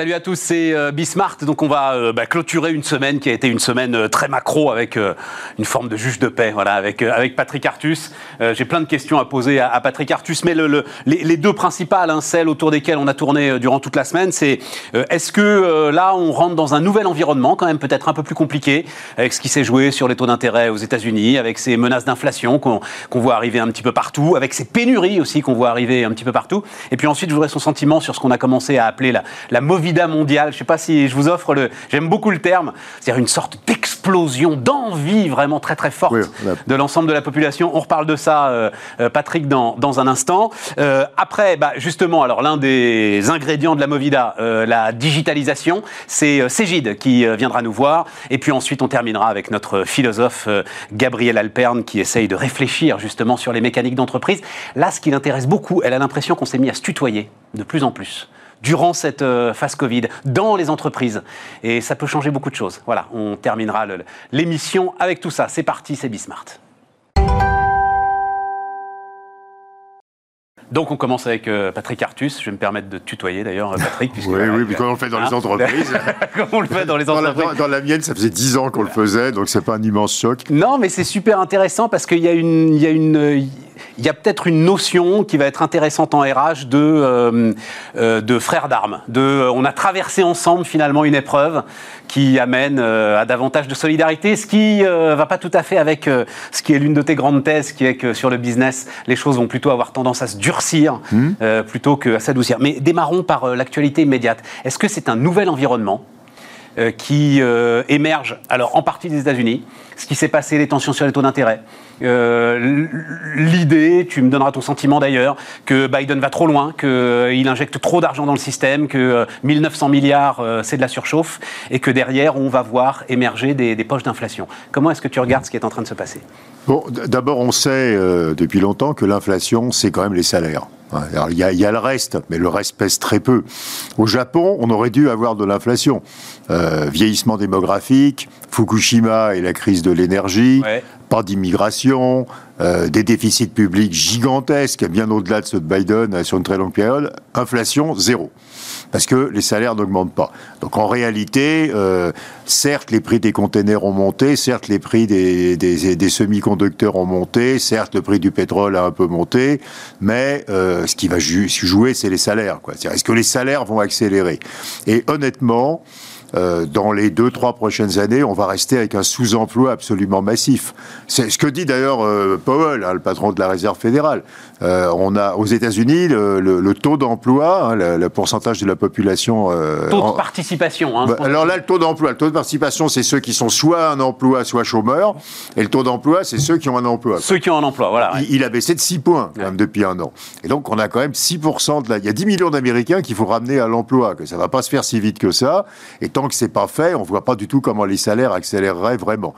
Salut à tous, c'est euh, Bismart. Donc on va euh, bah, clôturer une semaine qui a été une semaine euh, très macro avec une forme de juge de paix, voilà, avec avec Patrick Artus. J'ai plein de questions à poser à, Patrick Artus, mais le, les, deux principales, hein, celles autour desquelles on a tourné durant toute la semaine, c'est est-ce que là on rentre dans un nouvel environnement, quand même peut-être un peu plus compliqué, avec ce qui s'est joué sur les taux d'intérêt aux États-Unis, avec ces menaces d'inflation qu'on voit arriver un petit peu partout, avec ces pénuries aussi qu'on voit arriver un petit peu partout. Et puis ensuite, je voudrais son sentiment sur ce qu'on a commencé à appeler la, la Movida mondiale. Je ne sais pas si je vous offre le. J'aime beaucoup le terme. C'est-à-dire une sorte d'explosion, d'envie vraiment très très forte de l'ensemble de la population. On reparle de ça, euh, euh, Patrick, dans, dans, un instant. Euh, après, bah, justement, alors l'un des ingrédients de la Movida, la digitalisation, c'est Cégide qui viendra nous voir. Et puis ensuite, on terminera avec notre philosophe Gabriel Alperne qui essaye de réfléchir justement sur les mécaniques d'entreprise. Là, ce qui l'intéresse beaucoup, elle a l'impression qu'on s'est mis à se tutoyer de plus en plus durant cette euh, phase Covid dans les entreprises. Et ça peut changer beaucoup de choses. Voilà, on terminera l'émission avec tout ça. C'est parti, c'est Bismart. Donc on commence avec euh, Patrick Artus. Je vais me permettre de tutoyer d'ailleurs, Patrick. oui, oui, mais comment on le fait dans les hein entreprises Comment on le fait dans les entreprises dans la, mienne, ça faisait 10 ans qu'on le faisait, donc c'est pas un immense choc. Non, mais c'est super intéressant parce qu'il y a une, il y a une, il y a peut-être une notion qui va être intéressante en RH de, euh, euh, de frères d'armes. De, euh, on a traversé ensemble finalement une épreuve qui amène à davantage de solidarité, ce qui ne va pas tout à fait avec ce qui est l'une de tes grandes thèses, qui est que sur le business, les choses vont plutôt avoir tendance à se durcir mmh. plutôt qu'à s'adoucir. Mais démarrons par l'actualité immédiate. Est-ce que c'est un nouvel environnement qui émerge, alors en partie des États-Unis, ce qui s'est passé, les tensions sur les taux d'intérêt, euh, l'idée, tu me donneras ton sentiment d'ailleurs, que Biden va trop loin, qu'il euh, injecte trop d'argent dans le système, que 1900 euh, milliards c'est de la surchauffe, et que derrière on va voir émerger des, poches d'inflation. Comment est-ce que tu regardes ce qui est en train de se passer? Bon, d'abord on sait depuis longtemps que l'inflation c'est quand même les salaires. il, y a, le reste, mais le reste pèse très peu. Au Japon, on aurait dû avoir de l'inflation. vieillissement démographique, Fukushima et la crise de l'énergie, pas d'immigration, euh, des déficits publics gigantesques, bien au-delà de ceux de Biden euh, sur une très longue période, inflation zéro. Parce que les salaires n'augmentent pas. Donc en réalité, euh, certes les prix des containers ont monté, certes les prix des, des, semi-conducteurs ont monté, certes le prix du pétrole a un peu monté, mais ce qui va jouer, c'est les salaires. Est-ce que les salaires vont accélérer? Et honnêtement, euh, dans les deux, trois prochaines années, on va rester avec un sous-emploi absolument massif. C'est ce que dit d'ailleurs euh, Powell, hein, le patron de la Réserve fédérale. Euh, on a aux États-Unis le, taux d'emploi, hein, le, pourcentage de la population. taux de participation. Hein, bah, alors là, le taux d'emploi, le taux de participation, c'est ceux qui sont soit un emploi, soit chômeurs, et le taux d'emploi, c'est ceux qui ont un emploi. Ceux qui ont un emploi, voilà. Il, a baissé de 6 points quand même depuis un an. Et donc on a quand même 6% de la. Il y a 10 millions d'Américains qu'il faut ramener à l'emploi, que ça va pas se faire si vite que ça. Et tant que c'est pas fait, on voit pas du tout comment les salaires accéléreraient vraiment.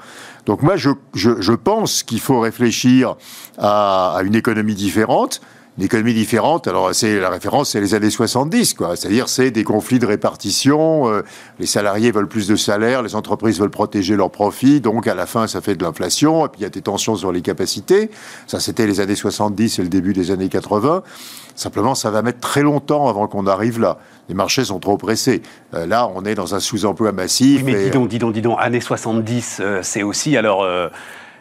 Donc moi, je, je, pense qu'il faut réfléchir à, à une économie différente une économie différente. Alors, c'est la référence, c'est les années 70, quoi. C'est-à-dire, c'est des conflits de répartition. Euh, les salariés veulent plus de salaire, les entreprises veulent protéger leurs profits. Donc, à la fin, ça fait de l'inflation. Et puis, il y a des tensions sur les capacités. Ça, c'était les années 70 et le début des années 80. Simplement, ça va mettre très longtemps avant qu'on arrive là. Les marchés sont trop pressés. Euh, là, on est dans un sous-emploi massif. Oui, mais dis donc, dis donc, dis donc, années 70, euh, c'est aussi alors.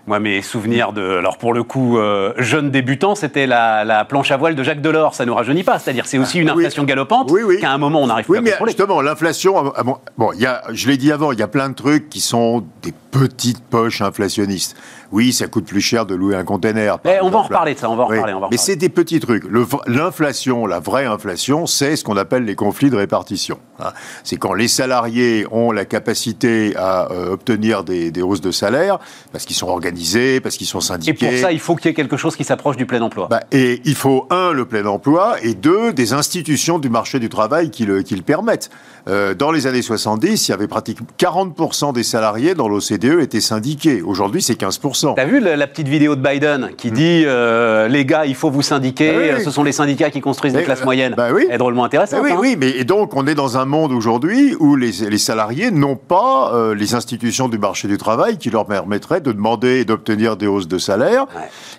Moi, mes souvenirs de, alors pour le coup, euh, jeune débutant, c'était la, planche à voile de Jacques Delors. Ça nous rajeunit pas. C'est-à-dire, c'est aussi une ah, inflation galopante oui, oui. qu'à un moment on n'arrive oui, à mais Justement, l'inflation. Bon, bon y a, je l'ai dit avant, il y a plein de trucs qui sont des petites poches inflationnistes. Oui, ça coûte plus cher de louer un container. Eh, on va en reparler de ça. On va en reparler. mais c'est des petits trucs. L'inflation, la vraie inflation, c'est ce qu'on appelle les conflits de répartition. Hein. C'est quand les salariés ont la capacité à euh, obtenir des, des hausses de salaire parce qu'ils sont organisés parce qu'ils sont syndiqués. Et pour ça, il faut qu'il y ait quelque chose qui s'approche du plein emploi. Bah, et il faut, un, le plein emploi, et deux, des institutions du marché du travail qui le, qui le permettent. Euh, dans les années 70, il y avait pratiquement 40% des salariés dans l'OCDE étaient syndiqués. Aujourd'hui, c'est 15%. T'as vu la, petite vidéo de Biden qui hmm. dit euh, les gars, il faut vous syndiquer, ah ce sont les syndicats qui construisent les classes moyennes. Bah oui. est drôlement intéressant. Bah oui, hein. oui, mais et donc on est dans un monde aujourd'hui où les, les salariés n'ont pas euh, les institutions du marché du travail qui leur permettraient de demander et d'obtenir des hausses de salaire.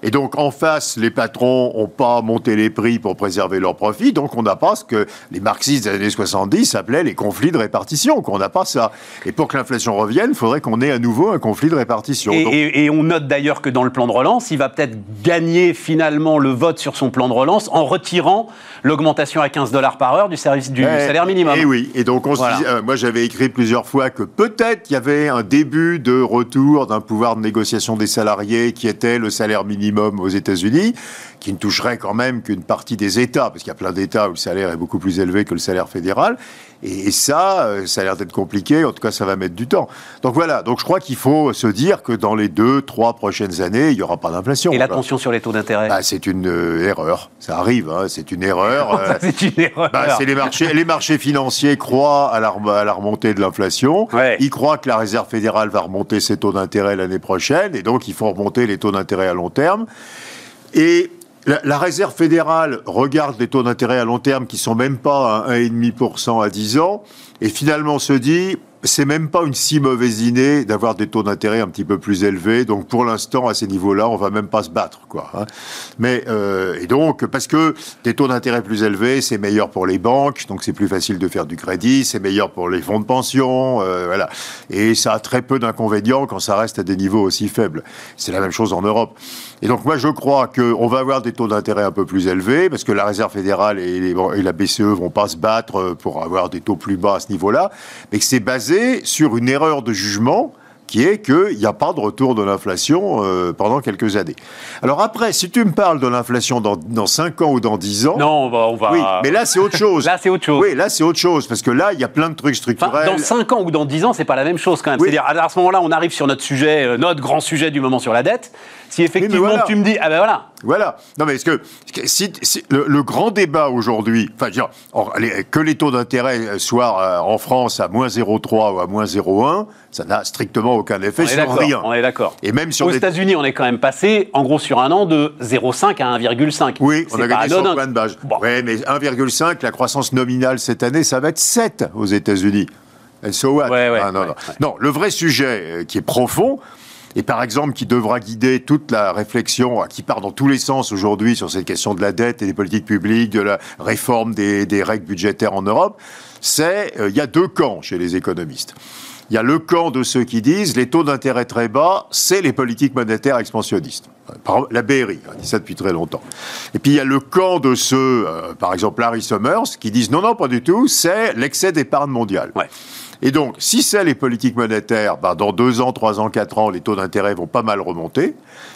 Et donc, en face, les patrons n'ont pas monté les prix pour préserver leurs profits. Donc, on n'a pas ce que les marxistes des années 70 appelaient les conflits de répartition. Qu'on n'a pas ça. Et pour que l'inflation revienne, il faudrait qu'on ait à nouveau un conflit de répartition. Et, et on note d'ailleurs que dans le plan de relance, il va peut-être gagner finalement le vote sur son plan de relance en retirant l'augmentation à 15 dollars par heure du, service, du eh, salaire minimum. Et eh oui, et donc on euh, moi j'avais écrit plusieurs fois que peut-être il y avait un début de retour d'un pouvoir de négociation des salariés qui était le salaire minimum aux États-Unis, qui ne toucherait quand même qu'une partie des États, parce qu'il y a plein d'États où le salaire est beaucoup plus élevé que le salaire fédéral. Et, ça, euh, ça a l'air d'être compliqué. En tout cas, ça va mettre du temps. Donc voilà. Donc je crois qu'il faut se dire que dans les deux, trois prochaines années, il n'y aura pas d'inflation. Et l'attention sur les taux d'intérêt bah, C'est une euh, erreur. Ça arrive. Hein, c'est une erreur. Euh, c'est une erreur. Bah, les marchés. Les marchés financiers croient à la, à la remontée de l'inflation. Ils croient que la Réserve fédérale va remonter ses taux d'intérêt l'année prochaine, et donc il faut remonter les taux d'intérêt à long terme. Et la, Réserve fédérale regarde les taux d'intérêt à long terme qui sont même pas à 1,5% à 10 ans et finalement se dit c'est même pas une si mauvaise idée d'avoir des taux d'intérêt un petit peu plus élevés. Donc pour l'instant, à ces niveaux-là, on va même pas se battre, quoi. Hein. Mais euh, et donc parce que des taux d'intérêt plus élevés, c'est meilleur pour les banques, donc c'est plus facile de faire du crédit, c'est meilleur pour les fonds de pension, euh, voilà. Et ça a très peu d'inconvénients quand ça reste à des niveaux aussi faibles. C'est la même chose en Europe. Et donc moi je crois qu'on va avoir des taux d'intérêt un peu plus élevés parce que la Réserve fédérale et, et la BCE vont pas se battre pour avoir des taux plus bas à ce niveau-là, mais que c'est basé sur une erreur de jugement qui est qu'il n'y a pas de retour de l'inflation euh, pendant quelques années. Alors après, si tu me parles de l'inflation dans, dans 5 ans ou dans 10 ans... Non, on va... On va... Oui, mais là, c'est autre chose. là, c'est autre chose. Oui, là, c'est autre chose, parce que là, il y a plein de trucs structurels. dans 5 ans ou dans 10 ans, c'est pas la même chose quand même. C'est-à-dire, à ce moment-là, on arrive sur notre sujet, euh, notre grand sujet du moment sur la dette. Si effectivement tu me dis, ah ben voilà. Voilà. Non, mais est-ce que si, le, grand débat aujourd'hui, enfin, que les taux d'intérêt soient euh, en France à moins 0,3 ou à moins 0,1, ça n'a strictement aucun effet sur rien. On est d'accord. Et même sur Aux États-Unis, on est quand même passé, en gros, sur un an de 0,5 à 1,5. Oui, on a gagné 100 points de base. Oui, mais 1,5, la croissance nominale cette année, ça va être 7 aux États-Unis. So what? Ah, non, non. non, le vrai sujet euh, qui est profond, et par exemple qui devra guider toute la réflexion qui part dans tous les sens aujourd'hui sur cette question de la dette et des politiques publiques, de la réforme des, règles budgétaires en Europe, c'est euh, il y a deux camps chez les économistes. Il y a le camp de ceux qui disent les taux d'intérêt très bas, c'est les politiques monétaires expansionnistes. La BRI a dit ça depuis très longtemps. Et puis il y a le camp de ceux, euh, par exemple Larry Summers, qui disent non, non, pas du tout, c'est l'excès d'épargne mondiale. Et donc, si c'est les politiques monétaires, ben, dans deux ans, trois ans, quatre ans, les taux d'intérêt vont pas mal remonter.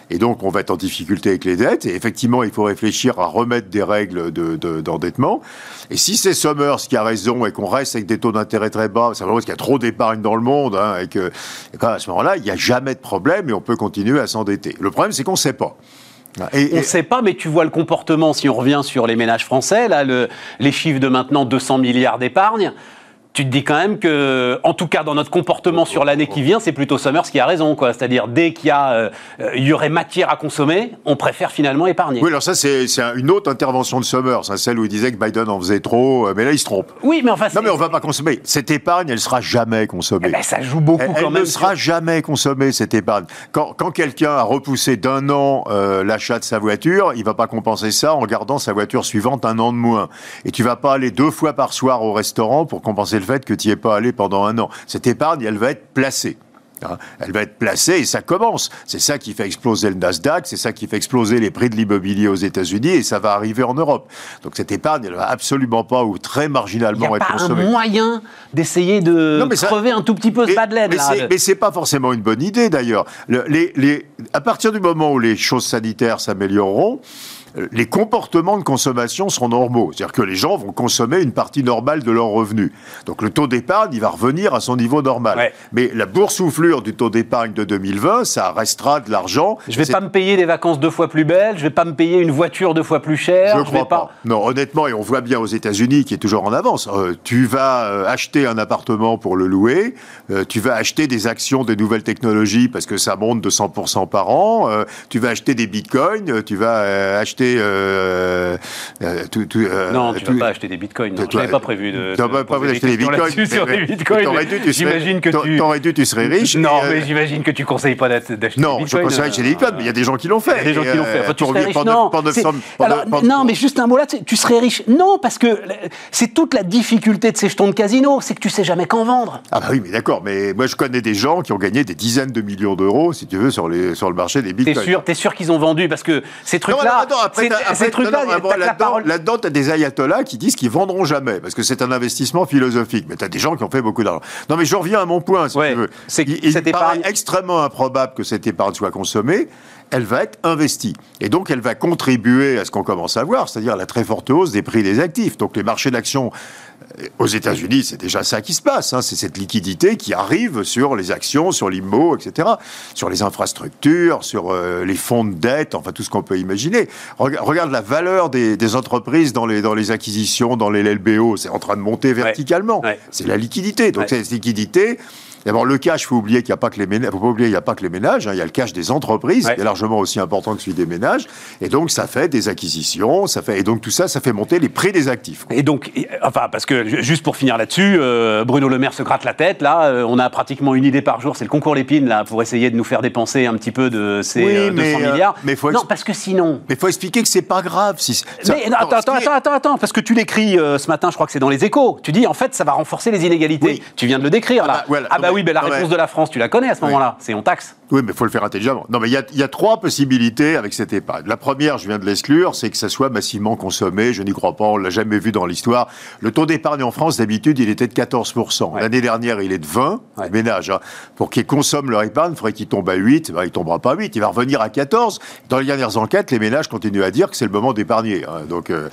Et donc, on va être en difficulté avec les dettes. Et effectivement, il faut réfléchir à remettre des règles d'endettement. De, et si c'est Summers qui a raison et qu'on reste avec des taux d'intérêt très bas, ça veut dire qu'il y a trop d'épargne dans le monde, hein, et que ben, à ce moment-là, il n'y a jamais de problème et on peut continuer à s'endetter. Le problème, c'est qu'on ne sait pas. Et, on ne sait pas, mais tu vois le comportement, si on revient sur les ménages français, là, le, les chiffres de maintenant 200 milliards d'épargne, tu te dis quand même que, en tout cas dans notre comportement sur l'année qui vient, c'est plutôt Summers qui a raison, quoi. C'est-à-dire dès qu'il y a, euh, il y aurait matière à consommer, on préfère finalement épargner. Oui, alors ça c'est une autre intervention de Summers, hein, celle où il disait que Biden en faisait trop, euh, mais là il se trompe. Oui, mais enfin. Non, mais on va pas consommer. Cette épargne, elle sera jamais consommée. Eh ben, ça joue beaucoup quand même. Elle ne sera jamais consommée cette épargne. Quand, quand quelqu'un a repoussé d'un an euh, l'achat de sa voiture, il va pas compenser ça en gardant sa voiture suivante un an de moins. Et tu vas pas aller deux fois par soir au restaurant pour compenser le fait que tu n'y es pas allé pendant un an. Cette épargne, elle va être placée. Hein. Elle va être placée et ça commence. C'est ça qui fait exploser le Nasdaq, c'est ça qui fait exploser les prix de l'immobilier aux États-Unis et ça va arriver en Europe. Donc cette épargne, elle va absolument pas ou très marginalement être consommée. Il a pas un moyen d'essayer de crever un tout petit peu ce bas de laine. Mais c'est pas forcément une bonne idée d'ailleurs. Les, les, à partir du moment où les choses sanitaires s'amélioreront, les comportements de consommation sont normaux. C'est-à-dire que les gens vont consommer une partie normale de leurs revenus. Donc le taux d'épargne, il va revenir à son niveau normal. Mais la boursouflure du taux d'épargne de 2020, ça restera de l'argent. Je ne vais pas me payer des vacances deux fois plus belles, je ne vais pas me payer une voiture deux fois plus chère. Je ne crois pas. Non, honnêtement, et on voit bien aux États-Unis qui est toujours en avance. Euh, tu vas euh, acheter un appartement pour le louer, euh, tu vas acheter des actions des nouvelles technologies parce que ça monte de 100% 200% par an. Tu vas acheter des bitcoins, tu vas acheter. Tout, tout, non, tu ne vas pas acheter des bitcoins. Je n'avais pas prévu de. Tu n'as pas prévu d'acheter des bitcoins. Sur des bitcoins. J'imagine que tu. T'aurais dû, tu serais riche. Non, mais j'imagine que tu conseilles pas d'acheter des bitcoins. Non, je conseille d'acheter des bitcoins, mais il y a des gens qui l'ont fait. Il y a des gens qui l'ont fait. Tu serais riche. Non, mais juste un mot là, tu serais riche. Non, parce que c'est toute la difficulté de ces jetons de casino, c'est que tu sais jamais quand vendre. Ah bah oui, mais d'accord, mais moi je connais des gens qui ont gagné des dizaines de millions d'euros, si tu veux, sur, les, sur le marché des bitcoins. T'es sûr, es sûr qu'ils ont vendu? Parce que ces trucs-là. Ces trucs-là, là-dedans, t'as des ayatollahs qui disent qu'ils vendront jamais parce que c'est un investissement philosophique. Mais t'as des gens qui ont fait beaucoup d'argent. Non, mais je reviens à mon point, si tu veux. Il, il paraît extrêmement improbable que cette épargne soit consommée elle va être investie. Et donc, elle va contribuer à ce qu'on commence à voir, c'est-à-dire la très forte hausse des prix des actifs. Donc, les marchés d'actions aux États-Unis, c'est déjà ça qui se passe. Hein. C'est cette liquidité qui arrive sur les actions, sur l'IMO, etc., sur les infrastructures, sur euh, les fonds de dette, enfin tout ce qu'on peut imaginer. Regarde la valeur des, entreprises dans les, dans les acquisitions, dans les LBO, c'est en train de monter verticalement. C'est la liquidité. Donc cette liquidité, D'abord, le cash, il faut oublier qu'il n'y a pas que les ménages. Faut pas oublier, il n'y a pas que les ménages. Hein. il y a le cash des entreprises, qui est largement aussi important que celui des ménages. Et donc, ça fait des acquisitions, ça fait et donc tout ça, ça fait monter les prix des actifs. Et donc, enfin, parce que juste pour finir là-dessus, euh, Bruno Le Maire se gratte la tête. Là, euh, on a pratiquement une idée par jour. C'est le concours l'épine là pour essayer de nous faire dépenser un petit peu de ces 200 euh, milliards. Mais faut non, parce que sinon. Mais faut expliquer que c'est pas grave. Si mais attends, attends, attends, attends, parce que tu l'écris ce matin. Je crois que c'est dans les Échos. Tu dis en fait, ça va renforcer les inégalités. Tu viens de le décrire là. Ah bah, ah bah oui, mais la réponse de la France, tu la connais à ce moment-là. C'est on taxe. Oui, mais il faut le faire intelligemment. Non, mais il y, a, trois possibilités avec cette épargne. La première, je viens de l'exclure, c'est que ça soit massivement consommé. Je n'y crois pas, on l'a jamais vu dans l'histoire. Le taux d'épargne en France, d'habitude, il était de 14%. L'année dernière, il est de 20, ouais. ménage. Hein. Pour qu'ils consomment leur épargne, il faudrait qu'il tombe à 8. Ben, il tombera pas à 8, il va revenir à 14. Dans les dernières enquêtes, les ménages continuent à dire que c'est le moment d'épargner. Hein. Donc, euh,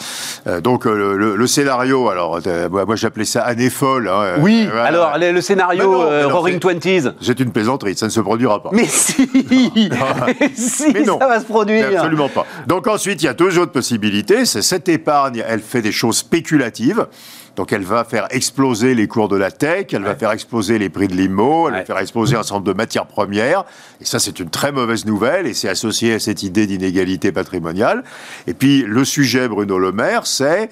euh, donc euh, le, scénario, alors, moi j'appelais ça année folle. Hein. Oui, alors le, scénario Roaring Twenties. C'est une plaisanterie, ça ne se produira pas. Mais si, mais si ça va se produire. absolument pas. Donc ensuite, il y a deux autres possibilités. C'est cette épargne, elle fait des choses spéculatives. Donc elle va faire exploser les cours de la tech, elle va faire exploser les prix de l'IMO, elle va faire exploser un certain nombre de matières premières. Et ça, c'est une très mauvaise nouvelle et c'est associé à cette idée d'inégalité patrimoniale. Et puis le sujet, Bruno Le Maire, c'est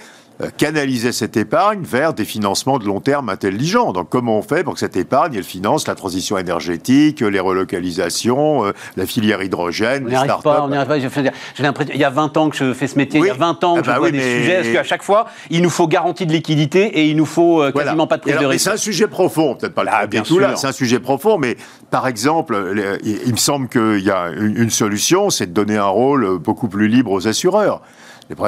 canaliser cette épargne vers des financements de long terme intelligents. Donc comment on fait pour que cette épargne, elle finance la transition énergétique, les relocalisations, euh, la filière hydrogène, on les start pas, on n'y arrive pas. J'ai l'impression, il y a 20 ans que je fais ce métier, il y a 20 ans que ah je bah vois des sujets, parce qu'à chaque fois, il nous faut garantie de liquidité et il nous faut euh, quasiment pas de prise de risque. C'est un sujet profond, peut-être pas le ah, bien tout là, c'est un sujet profond, mais par exemple, il me semble qu'il y a une solution, c'est de donner un rôle beaucoup plus libre aux assureurs.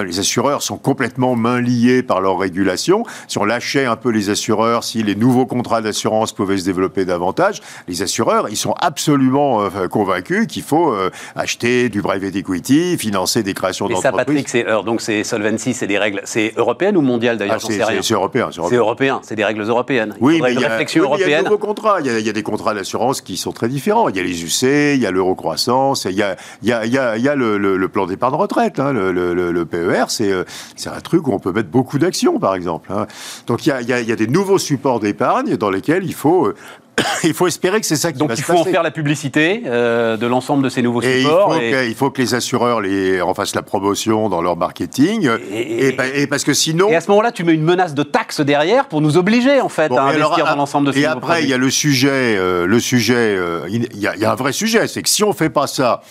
Les, assureurs sont complètement main liés par leur régulation. Si on lâchait un peu les assureurs, si les nouveaux contrats d'assurance pouvaient se développer davantage, les assureurs, ils sont absolument euh, convaincus qu'il faut euh, acheter du private equity, financer des créations d'entreprises. Mais ça, Patrick, c'est donc c'est Solvency, c'est des règles, c'est européennes ou mondiales d'ailleurs, ah, C'est européen. C'est européen, c'est des règles européennes. oui, mais il y a, européenne. Y de nouveaux contrats. Il y a, des contrats d'assurance qui sont très différents. Il y a les UC, il y a l'eurocroissance, il y a, il y a, il y a, le, plan d'épargne retraite, hein, le, le PER, euh, c'est un truc où on peut mettre beaucoup d'actions, par exemple. Hein. Donc il y a, des nouveaux supports d'épargne dans lesquels il faut euh, il faut espérer que c'est ça qui Donc va se passer. Donc il faut en faire la publicité euh, de l'ensemble de ces nouveaux supports. Il faut, Que, il faut, que, les assureurs les, en fassent la promotion dans leur marketing. Et, et, parce que sinon... Et à ce moment-là, tu mets une menace de taxe derrière pour nous obliger en fait à investir dans l'ensemble de ces Et après, il y a le sujet, le sujet il y, a, y, a un vrai sujet, c'est que si on fait pas ça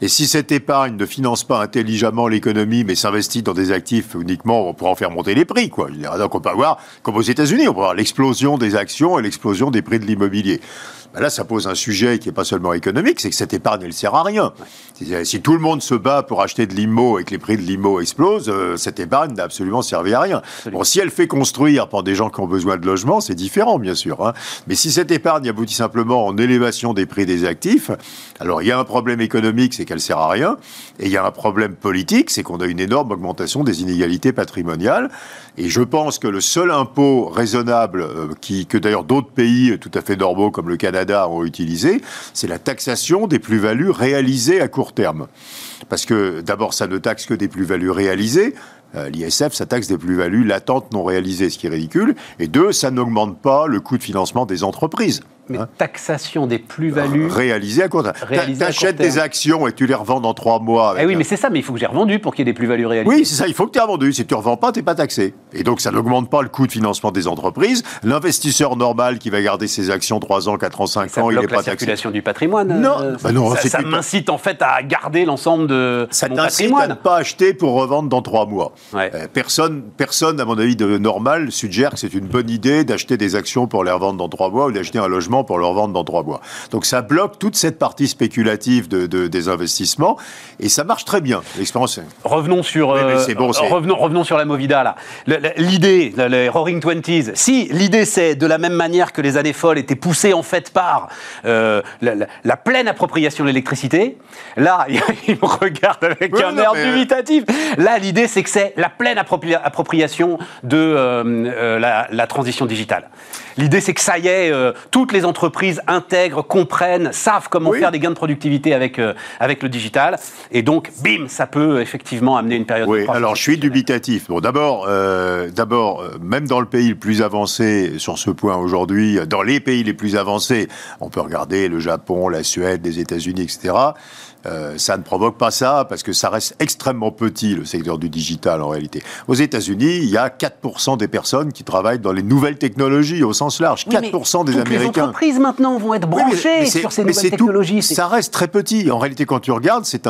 et si cette épargne ne finance pas intelligemment l'économie, mais s'investit dans des actifs uniquement, on pourra en faire monter les prix. Quoi. Donc on peut avoir, comme aux États-Unis, on peut avoir l'explosion des actions et l'explosion des prix de l'immobilier. Ben là, ça pose un sujet qui n'est pas seulement économique, c'est que cette épargne, elle sert à rien. Si tout le monde se bat pour acheter de l'IMO et que les prix de l'IMO explosent, euh, cette épargne n'a absolument servi à rien. Bon, si elle fait construire pour des gens qui ont besoin de logement, c'est différent, bien sûr. Hein. Mais si cette épargne aboutit simplement en élévation des prix des actifs, alors il y a un problème économique, c'est qu'elle sert à rien, et il y a un problème politique, c'est qu'on a une énorme augmentation des inégalités patrimoniales. Et je pense que le seul impôt raisonnable, euh, qui, que d'ailleurs d'autres pays tout à fait normaux comme le Canada ont utilisé, c'est la taxation des plus-values réalisées à court terme. Parce que d'abord, ça ne taxe que des plus-values réalisées. Euh, L'ISF, ça taxe des plus-values latentes non réalisées, ce qui est ridicule. Et deux, ça n'augmente pas le coût de financement des entreprises. Mais hein. taxation des plus-values. Réalisées à court terme. Tu achètes des actions et tu les revends dans trois mois. Eh oui, mais c'est ça, mais il faut que j'ai revendu pour qu'il y ait des plus-values réalisées. Oui, c'est ça, il faut que tu aies revendu. Si tu ne revends pas, tu n'es pas taxé. Et donc, ça n'augmente pas le coût de financement des entreprises. L'investisseur normal qui va garder ses actions 3 ans, 4 ans, 5 ans, il n'est pas taxé. la circulation du patrimoine. Non, euh, bah non ça, m'incite en fait à garder l'ensemble de ça mon patrimoine. à ne pas acheter pour revendre dans 3 mois. Euh, personne, personne, à mon avis, de normal suggère que c'est une bonne idée d'acheter des actions pour les revendre dans 3 mois ou d'acheter un logement pour le revendre dans 3 mois. Donc ça bloque toute cette partie spéculative de, des investissements et ça marche très bien. L'expérience. Revenons sur, euh, revenons, revenons sur la Movida là. L'idée, les Roaring Twenties. Si l'idée c'est de la même manière que les années folles étaient poussées en fait par euh, la, pleine appropriation de l'électricité, là il me regarde avec un air dubitatif. Là l'idée c'est que c'est la pleine appropriation de euh, la, la transition digitale. L'idée, c'est que ça y est, euh, toutes les entreprises intègrent, comprennent, savent comment faire des gains de productivité avec, euh, avec le digital. Et donc, bim, ça peut effectivement amener une période oui, alors je suis dubitatif. Bon, d'abord, euh, d'abord, même dans le pays le plus avancé sur ce point aujourd'hui, dans les pays les plus avancés, on peut regarder le Japon, la Suède, les États-Unis, etc. Euh, ça ne provoque pas ça parce que ça reste extrêmement petit, le secteur du digital en réalité. Aux États-Unis, il y a 4% des personnes qui travaillent dans les nouvelles technologies au sens large. 4% des Américains. Les entreprises maintenant vont être branchées sur ces nouvelles technologies. ça reste très petit. En réalité, quand tu regardes, c'est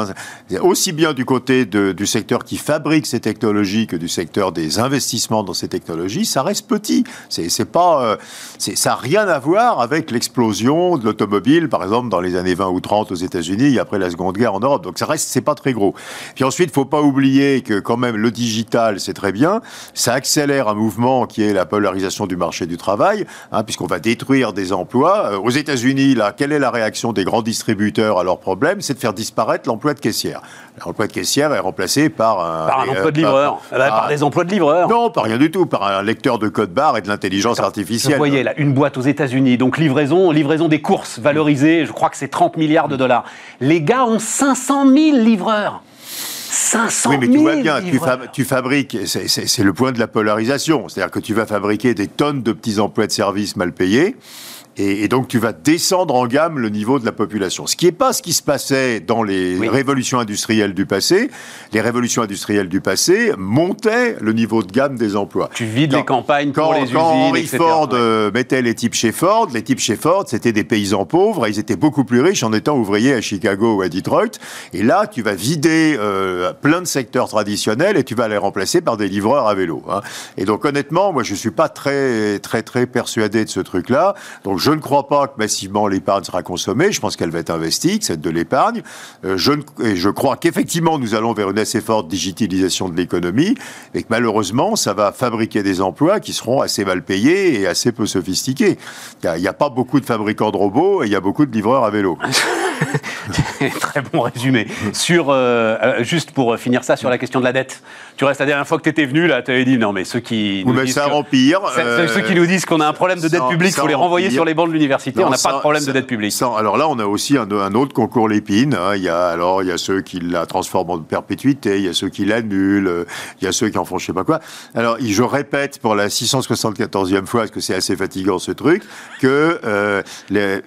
aussi bien du côté du secteur qui fabrique ces technologies que du secteur des investissements dans ces technologies, ça reste petit. C'est pas, euh, ça n'a rien à voir avec l'explosion de l'automobile, par exemple, dans les années 20 ou 30 aux États-Unis, après la Seconde de guerre en Europe. Donc ça reste, c'est pas très gros. Puis ensuite, il faut pas oublier que quand même le digital, c'est très bien. Ça accélère un mouvement qui est la polarisation du marché du travail, hein, puisqu'on va détruire des emplois. Euh, aux États-Unis, là, quelle est la réaction des grands distributeurs à leur problème C'est de faire disparaître l'emploi de caissière. L'emploi de caissière est remplacé par un, par un emploi de livreur. Par, bah, par, des emplois de livreur. Non, pas rien du tout. Par un lecteur de code barre et de l'intelligence artificielle. Vous voyez là, une boîte aux États-Unis, donc livraison, livraison des courses valorisée, je crois que c'est 30 milliards de dollars. Les gars ont 500 000 livreurs. 500 000 Oui, mais tu vois bien, tu, fabriques, c'est le point de la polarisation. C'est-à-dire que tu vas fabriquer des tonnes de petits emplois de services mal payés. Et, donc tu vas descendre en gamme le niveau de la population. Ce qui n'est pas ce qui se passait dans les révolutions industrielles du passé. Les révolutions industrielles du passé montaient le niveau de gamme des emplois. Tu vides les campagnes quand, pour les quand Henry Ford euh, mettait les types chez Ford, les types chez Ford, c'était des paysans pauvres. ils étaient beaucoup plus riches en étant ouvriers à Chicago ou à Detroit. Et là, tu vas vider euh, plein de secteurs traditionnels et tu vas les remplacer par des livreurs à vélo. Hein. Et donc honnêtement, moi je suis pas très très très persuadé de ce truc-là. Donc je ne crois pas que massivement l'épargne sera consommée. Je pense qu'elle va être investie, que c'est de l'épargne. Euh, je, et je crois qu'effectivement, nous allons vers une assez forte digitalisation de l'économie et que malheureusement, ça va fabriquer des emplois qui seront assez mal payés et assez peu sophistiqués. Il n'y a, pas beaucoup de fabricants de robots et il y a beaucoup de livreurs à vélo. Très bon résumé. Sur, euh, euh, juste pour finir ça, sur la question de la dette. Tu restes la dernière fois que tu étais venu, là, tu avais dit non, mais ceux qui. Nous disent ça empire. Ceux qui nous disent qu'on a un problème de dette publique, il faut les renvoyer sur les bancs de l'université. on n'a pas de problème de dette publique. alors là, on a aussi un, autre concours l'épine. Hein. Il y a alors il y a ceux qui la transforment en perpétuité, il y a ceux qui l'annulent, il y a ceux qui en font je sais pas quoi. Alors je répète pour la 674e fois, parce que c'est assez fatigant ce truc, que euh,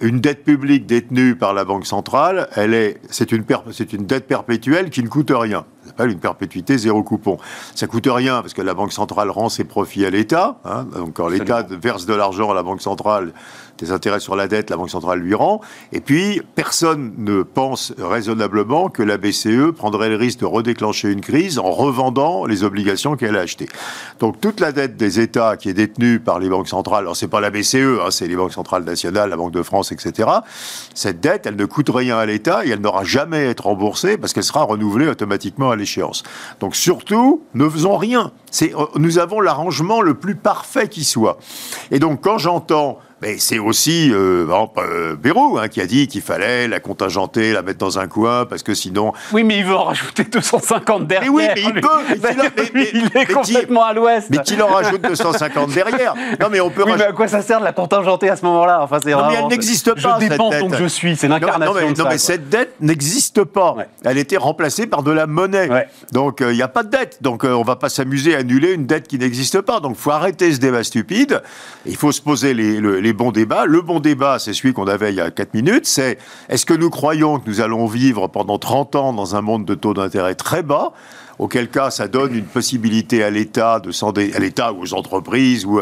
une dette publique détenue par la banque centrale, elle est c'est une dette perpétuelle qui ne coûte rien s'appelle une perpétuité zéro coupon. Ça coûte rien parce que la Banque centrale rend ses profits à l'État. Hein. donc quand l'État verse de l'argent à la Banque centrale, des intérêts sur la dette, la Banque centrale lui rend. Et puis, personne ne pense raisonnablement que la BCE prendrait le risque de redéclencher une crise en revendant les obligations qu'elle a achetées. Donc, toute la dette des États qui est détenue par les banques centrales, alors c'est pas la BCE, hein, c'est les banques centrales nationales, la Banque de France, etc. Cette dette, elle ne coûte rien à l'État et elle n'aura jamais à être remboursée parce qu'elle sera renouvelée automatiquement à l'échéance. Donc, surtout, ne faisons rien. Euh, nous avons l'arrangement le plus parfait qui soit. Et donc, quand j'entends mais c'est aussi, euh, euh hein, qui a dit qu'il fallait la contingenter, la mettre dans un coin, parce que sinon... Oui, mais il veut en rajouter 250 derrière. Mais oui, mais il peut. Mais, il est complètement à l'ouest. Mais qu'il en rajoute 250 derrière. Non, mais on peut... Oui, mais à quoi ça sert de la contingenter à ce moment-là? Enfin, Non, mais elle n'existe pas, Je dépense donc je suis, c'est l'incarnation Non, mais, non, mais cette dette n'existe pas. Elle a été remplacée par de la monnaie. Donc, euh, il n'y a pas de dette. Donc, euh, on ne va pas s'amuser à annuler une dette qui n'existe pas. Donc, il faut arrêter ce débat stupide. Il faut se poser les les Le bon débat, c'est celui qu'on avait il y a 4 minutes, c'est est-ce que nous croyons que nous allons vivre pendant 30 ans dans un monde de taux d'intérêt très bas? Auquel cas ça donne une possibilité à l'État de s'endetter, à l'État ou aux entreprises ou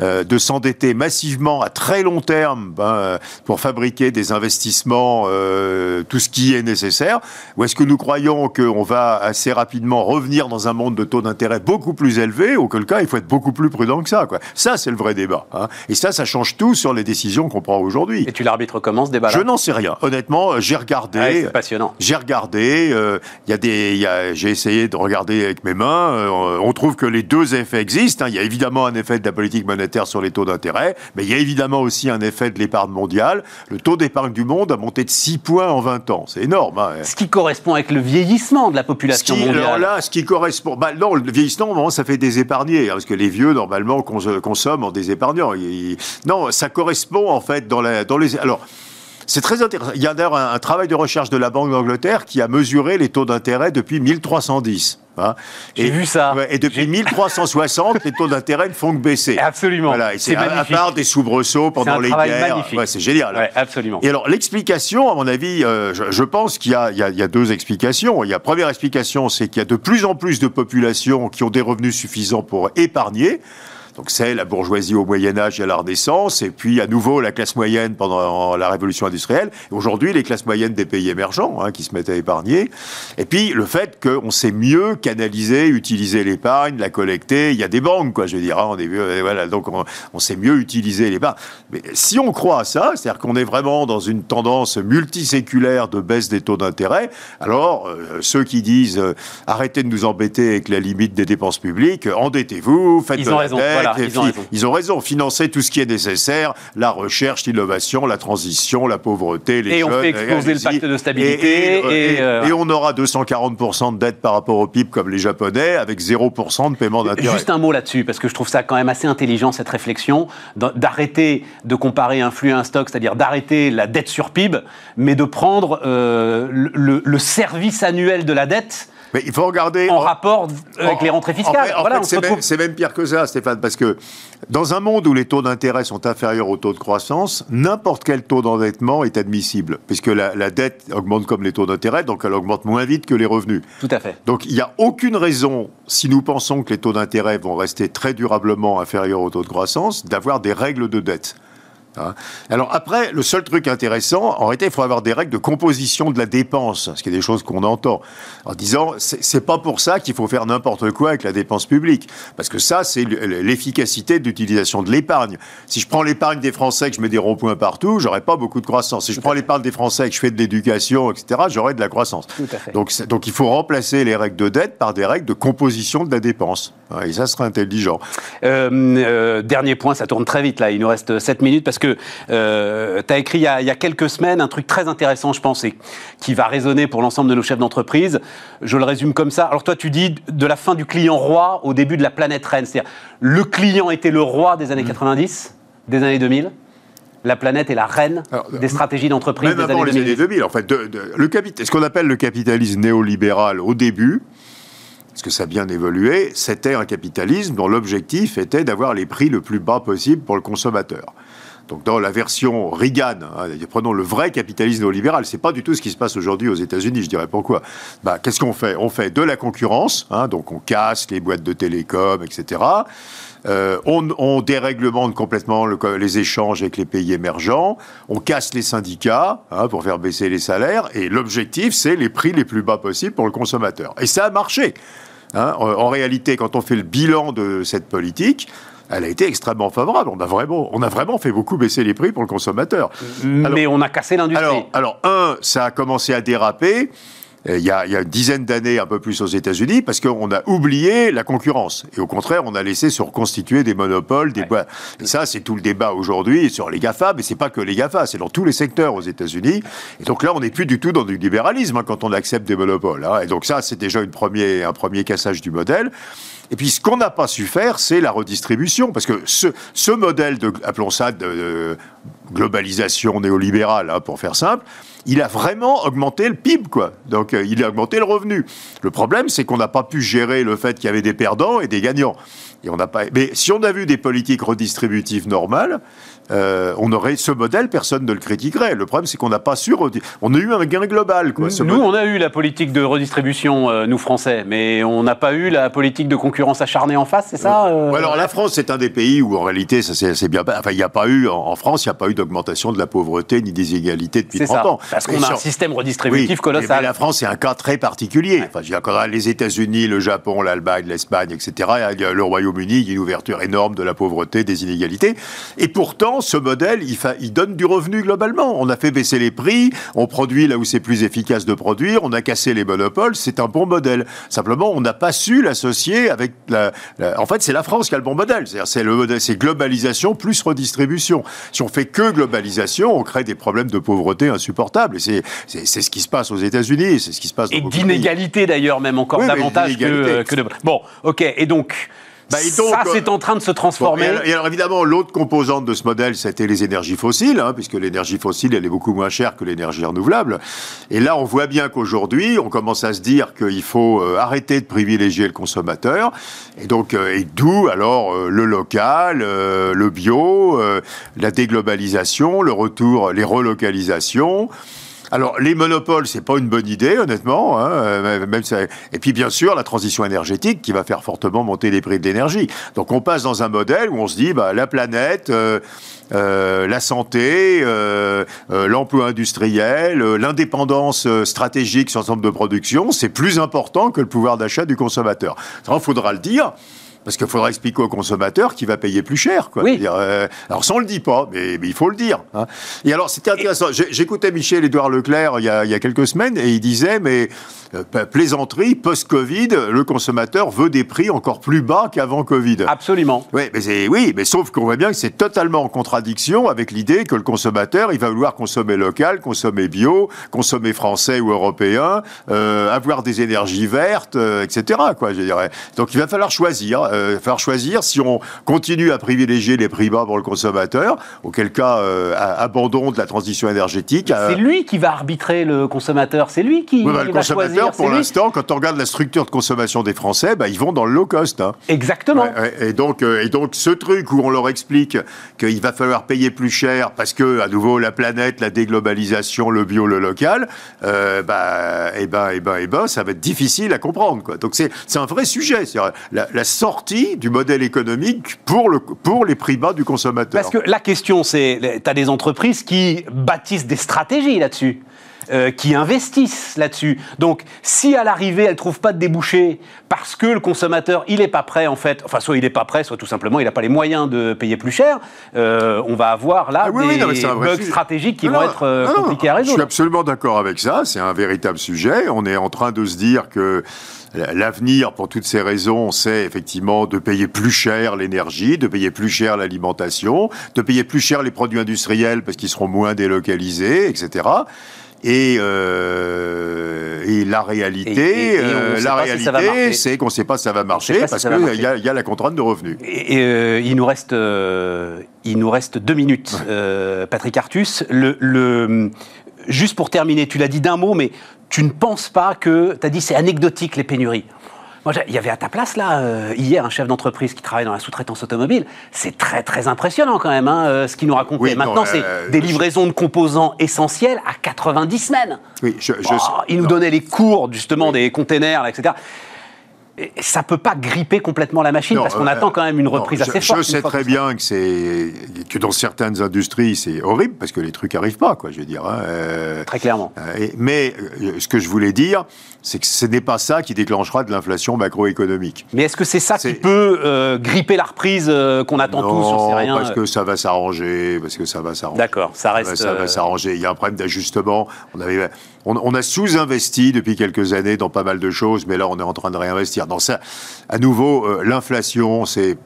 euh, de s'endetter massivement à très long terme ben, pour fabriquer des investissements, euh, tout ce qui est nécessaire. Ou est-ce que nous croyons qu'on va assez rapidement revenir dans un monde de taux d'intérêt beaucoup plus élevé, auquel cas il faut être beaucoup plus prudent que ça. Quoi. Ça, c'est le vrai débat. Hein. Et ça, ça change tout sur les décisions qu'on prend aujourd'hui. Et tu l'arbitres comment ce débat-là? Je n'en sais rien. Honnêtement, j'ai regardé. Ah c'est passionnant. J'ai regardé. Euh, il y a des, j'ai essayé de regarder avec mes mains, euh, on trouve que les deux effets existent. Hein. Il y a évidemment un effet de la politique monétaire sur les taux d'intérêt, mais il y a évidemment aussi un effet de l'épargne mondiale. Le taux d'épargne du monde a monté de 6 points en 20 ans. C'est énorme. Hein. Ce qui correspond avec le vieillissement de la population mondiale. Alors là, ce qui correspond. Bah, non, le vieillissement, ça fait des épargnés, hein, parce que les vieux, normalement, consomment en des épargnants. Non, ça correspond, en fait, dans, la, dans les. Alors. C'est très intéressant. Il y a d'ailleurs un, travail de recherche de la Banque d'Angleterre qui a mesuré les taux d'intérêt depuis 1310. Hein. J'ai vu ça. et depuis 1360, les taux d'intérêt ne font que baisser. Absolument. Voilà, c'est à, part des soubresauts pendant les guerres. Ouais, c'est génial. Ouais, absolument. Et alors l'explication, à mon avis, euh, je, pense qu'il y, y, a deux explications. Il y a première explication, c'est qu'il y a de plus en plus de populations qui ont des revenus suffisants pour épargner. Donc c'est la bourgeoisie au Moyen Âge et à la Renaissance, et puis à nouveau la classe moyenne pendant la Révolution industrielle. Aujourd'hui, les classes moyennes des pays émergents hein, qui se mettent à épargner. Et puis le fait qu'on sait mieux canaliser, utiliser l'épargne, la collecter. Il y a des banques, quoi. Je veux dire, hein, on est voilà, donc on, sait mieux utiliser l'épargne. Mais si on croit à ça, c'est-à-dire qu'on est vraiment dans une tendance multiséculaire de baisse des taux d'intérêt, alors euh, ceux qui disent euh, arrêtez de nous embêter avec la limite des dépenses publiques, endettez-vous, faites de la dette, ils, ont raison. Financer tout ce qui est nécessaire, la recherche, l'innovation, la transition, la pauvreté, les et jeunes. on fait exploser le pacte de stabilité. Et, euh, on aura 240% de dette par rapport au PIB comme les Japonais, avec 0% de paiement d'intérêt. Juste un mot là-dessus, parce que je trouve ça quand même assez intelligent, cette réflexion, d'arrêter de comparer un flux à un stock, c'est-à-dire d'arrêter la dette sur PIB, mais de prendre euh, le service annuel de la dette mais il faut regarder. En, rapport avec les rentrées fiscales. En c'est même, pire que ça, Stéphane, parce que dans un monde où les taux d'intérêt sont inférieurs au taux de croissance, n'importe quel taux d'endettement est admissible, puisque la, la, dette augmente comme les taux d'intérêt, donc elle augmente moins vite que les revenus. Tout à fait. Donc il n'y a aucune raison, si nous pensons que les taux d'intérêt vont rester très durablement inférieurs au taux de croissance, d'avoir des règles de dette. Hein. Alors après, le seul truc intéressant, en réalité, il faut avoir des règles de composition de la dépense, ce qui est des choses qu'on entend, en disant c'est pas pour ça qu'il faut faire n'importe quoi avec la dépense publique, parce que ça, c'est l'efficacité d'utilisation de l'épargne. Si je prends l'épargne des Français que je mets des ronds-points partout, j'aurai pas beaucoup de croissance. Si je prends l'épargne des Français que je fais de l'éducation, etc., j'aurai de la croissance. Donc, donc il faut remplacer les règles de dette par des règles de composition de la dépense. Et ça serait intelligent. Euh, euh, dernier point, ça tourne très vite là, il nous reste 7 minutes parce que euh, tu as écrit il y, a, quelques semaines un truc très intéressant, je pense, et qui va résonner pour l'ensemble de nos chefs d'entreprise. Je le résume comme ça. Alors toi, tu dis de la fin du client roi au début de la planète reine. C'est-à-dire, le client était le roi des années 90, mmh. des années 2000 la planète est la reine des stratégies d'entreprise des années les 2000. années 2000. En fait, le ce qu'on appelle le capitalisme néolibéral au début, parce que ça a bien évolué, c'était un capitalisme dont l'objectif était d'avoir les prix le plus bas possible pour le consommateur. Donc dans la version Reagan, hein, prenons le vrai capitalisme néolibéral, c'est pas du tout ce qui se passe aujourd'hui aux États-Unis. Je dirais pourquoi? Bah, qu'est-ce qu'on fait? On fait de la concurrence, hein, donc on casse les boîtes de télécom, etc. Euh, on, déréglemente complètement les échanges avec les pays émergents, on casse les syndicats hein, pour faire baisser les salaires, et l'objectif, c'est les prix les plus bas possibles pour le consommateur. Et ça a marché. en réalité, quand on fait le bilan de cette politique, elle a été extrêmement favorable. On a vraiment, on a vraiment fait beaucoup baisser les prix pour le consommateur. Mais on a cassé l'industrie. Alors, alors, un, ça a commencé à déraper. Euh, il y, a, il y a, une dizaine d'années, un peu plus aux États-Unis, parce qu'on a oublié la concurrence. Et au contraire, on a laissé se reconstituer des monopoles, des boîtes. Et ça, c'est tout le débat aujourd'hui sur les GAFA, mais c'est pas que les GAFA, c'est dans tous les secteurs aux États-Unis. Et donc là, on n'est plus du tout dans du libéralisme hein, quand on accepte des monopoles. Hein. Et donc ça, c'est déjà une premier, un premier cassage du modèle. Et puis, ce qu'on n'a pas su faire, c'est la redistribution. Parce que ce, modèle de, appelons ça, de, globalisation néolibérale, hein, pour faire simple, il a vraiment augmenté le PIB, quoi. Donc, euh, il a augmenté le revenu. Le problème, c'est qu'on n'a pas pu gérer le fait qu'il y avait des perdants et des gagnants. Et on n'a pas. Mais si on a vu des politiques redistributives normales, euh, on aurait ce modèle, personne ne le critiquerait. Le problème, c'est qu'on n'a pas su. On a eu un gain global. Quoi, nous, on a eu la politique de redistribution, euh, nous Français, mais on n'a pas eu la politique de concurrence acharnée en face, c'est ça euh Alors la France, c'est un des pays où en réalité, ça c'est bien. Enfin, il n'y a pas eu en France, il n'y a pas eu d'augmentation de la pauvreté ni des inégalités depuis 30 ans. Parce qu'on a un système redistributif colossal. Mais la France, c'est un cas très particulier. Enfin, les États-Unis, le Japon, l'Allemagne, l'Espagne, etc. Le Royaume-Uni, il y a une ouverture énorme de la pauvreté, des inégalités. Et pourtant, ce modèle, il, donne du revenu globalement. On a fait baisser les prix, on produit là où c'est plus efficace de produire, on a cassé les monopoles, c'est un bon modèle. Simplement, on n'a pas su l'associer avec la, En fait, c'est la France qui a le bon modèle. C'est le modèle, c'est globalisation plus redistribution. Si on fait que globalisation, on crée des problèmes de pauvreté insupportables. Et c'est ce qui se passe aux États-Unis, c'est ce qui se passe. Dans et d'inégalité d'ailleurs, même encore davantage que, que de. Bon, ok. Et donc. Bah, ça, c'est en train de se transformer. et, alors, évidemment, l'autre composante de ce modèle, c'était les énergies fossiles, hein, puisque l'énergie fossile, elle est beaucoup moins chère que l'énergie renouvelable. Et là, on voit bien qu'aujourd'hui, on commence à se dire qu'il faut euh, arrêter de privilégier le consommateur. Et donc, euh, et d'où alors euh, le local, le bio, la déglobalisation, le retour, les relocalisations. Alors, les monopoles, c'est pas une bonne idée, honnêtement. Hein, euh, même Et puis, bien sûr, la transition énergétique qui va faire fortement monter les prix de l'énergie. Donc, on passe dans un modèle où on se dit, bah, la planète, euh, euh, la santé, l'emploi industriel, l'indépendance stratégique sur l'ensemble de production, c'est plus important que le pouvoir d'achat du consommateur. Il faudra le dire. Parce qu'il faudra expliquer au consommateur qu'il va payer plus cher. Quoi. Oui. Euh, alors ça, on le dit pas, mais, il faut le dire. Hein. Et alors, c'était intéressant. J'écoutais Michel-Édouard Leclerc il y, a, il y, a, quelques semaines et il disait, mais euh, plaisanterie, post-Covid, le consommateur veut des prix encore plus bas qu'avant Covid. Absolument. Oui, mais, oui, mais sauf qu'on voit bien que c'est totalement en contradiction avec l'idée que le consommateur, il va vouloir consommer local, consommer bio, consommer français ou européen, euh, avoir des énergies vertes, etc. Quoi, je dirais. Donc il va falloir choisir euh, faire choisir si on continue à privilégier les prix bas pour le consommateur, auquel cas euh, abandon de la transition énergétique. C'est lui qui va arbitrer le consommateur, c'est lui qui, bah, le consommateur, pour l'instant, quand on regarde la structure de consommation des Français, bah, ils vont dans le low cost. Hein. Exactement. et, donc, euh, et donc, ce truc où on leur explique qu'il va falloir payer plus cher parce que, à nouveau, la planète, la déglobalisation, le bio, le local, euh, bah, et eh ben, et eh ben, et eh ben, ça va être difficile à comprendre. Quoi. Donc, c'est un vrai sujet. La, la sortie du modèle économique pour, pour les prix bas du consommateur. Parce que la question, c'est, tu as des entreprises qui bâtissent des stratégies là-dessus. Euh, qui investissent là-dessus. Donc, si à l'arrivée, elles ne trouvent pas de débouché parce que le consommateur, il n'est pas prêt, en fait, enfin, soit il n'est pas prêt, soit tout simplement, il n'a pas les moyens de payer plus cher, euh, on va avoir là ah des bugs stratégiques qui vont être euh, compliqués à résoudre. Je suis absolument d'accord avec ça, c'est un véritable sujet. On est en train de se dire que L'avenir, pour toutes ces raisons, c'est effectivement de payer plus cher l'énergie, de payer plus cher l'alimentation, de payer plus cher les produits industriels parce qu'ils seront moins délocalisés, etc. Et, euh, et, la réalité, euh, la réalité, c'est qu'on ne sait pas si ça va marcher parce qu'il y, y, a la contrainte de revenus. Et, euh, il nous reste, euh, il nous reste deux minutes, Patrick Artus. Le, le, juste pour terminer, tu l'as dit d'un mot, mais tu ne penses pas que, tu as dit c'est anecdotique les pénuries. Moi, il y avait à ta place, là, euh, hier, un chef d'entreprise qui travaille dans la sous-traitance automobile. C'est très, très impressionnant, quand même, hein, euh, ce qu'il nous racontait. Maintenant, c'est euh, des livraisons de composants essentiels à 90 semaines. Oui, je, oh, il nous donnait les cours, justement, des containers, etc ça peut pas gripper complètement la machine parce qu'on attend quand même une reprise assez forte. Je sais très bien que c'est que dans certaines industries c'est horrible parce que les trucs arrivent pas quoi. Je veux dire. Hein, très clairement. Mais ce que je voulais dire, c'est que ce n'est pas ça qui déclenchera de l'inflation macroéconomique. Mais est-ce que c'est ça qui peut gripper la reprise qu'on attend tous sur rien parce que ça va s'arranger, parce que ça va s'arranger. D'accord, ça reste. Ça va, s'arranger. Il y a un problème d'ajustement. On avait on, a sous-investi depuis quelques années dans pas mal de choses, mais là, on est en train de réinvestir dans ça. À nouveau, euh, l'inflation, c'est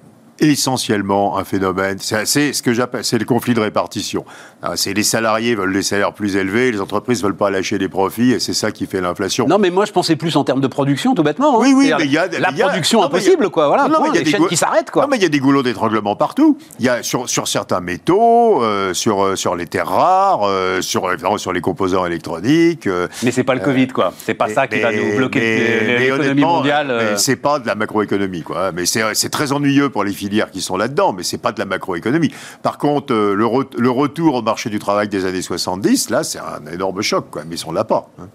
essentiellement un phénomène. C'est ce que j'appelle, c'est le conflit de répartition. Ah, c'est les salariés veulent des salaires plus élevés, les entreprises veulent pas lâcher des profits, et c'est ça qui fait l'inflation. Non, mais moi je pensais plus en termes de production, tout bêtement. Hein. Oui, oui, mais il y a la production impossible, quoi. Voilà, non, y a des chaînes qui s'arrêtent, quoi. Non, mais il y a des goulots d'étranglement partout. Il y a sur, sur certains métaux, euh, sur euh, sur les terres rares, euh, sur sur les composants électroniques. mais c'est pas le Covid, quoi. C'est pas ça qui va nous bloquer l'économie mondiale. c'est pas de la macroéconomie, quoi. Mais c'est très ennuyeux pour les filières qui sont là-dedans, mais c'est pas de la macroéconomie. Par contre, le, le retour au marché du travail des années 70, là, c'est un énorme choc, quoi. Mais ils sont là pas. Hein.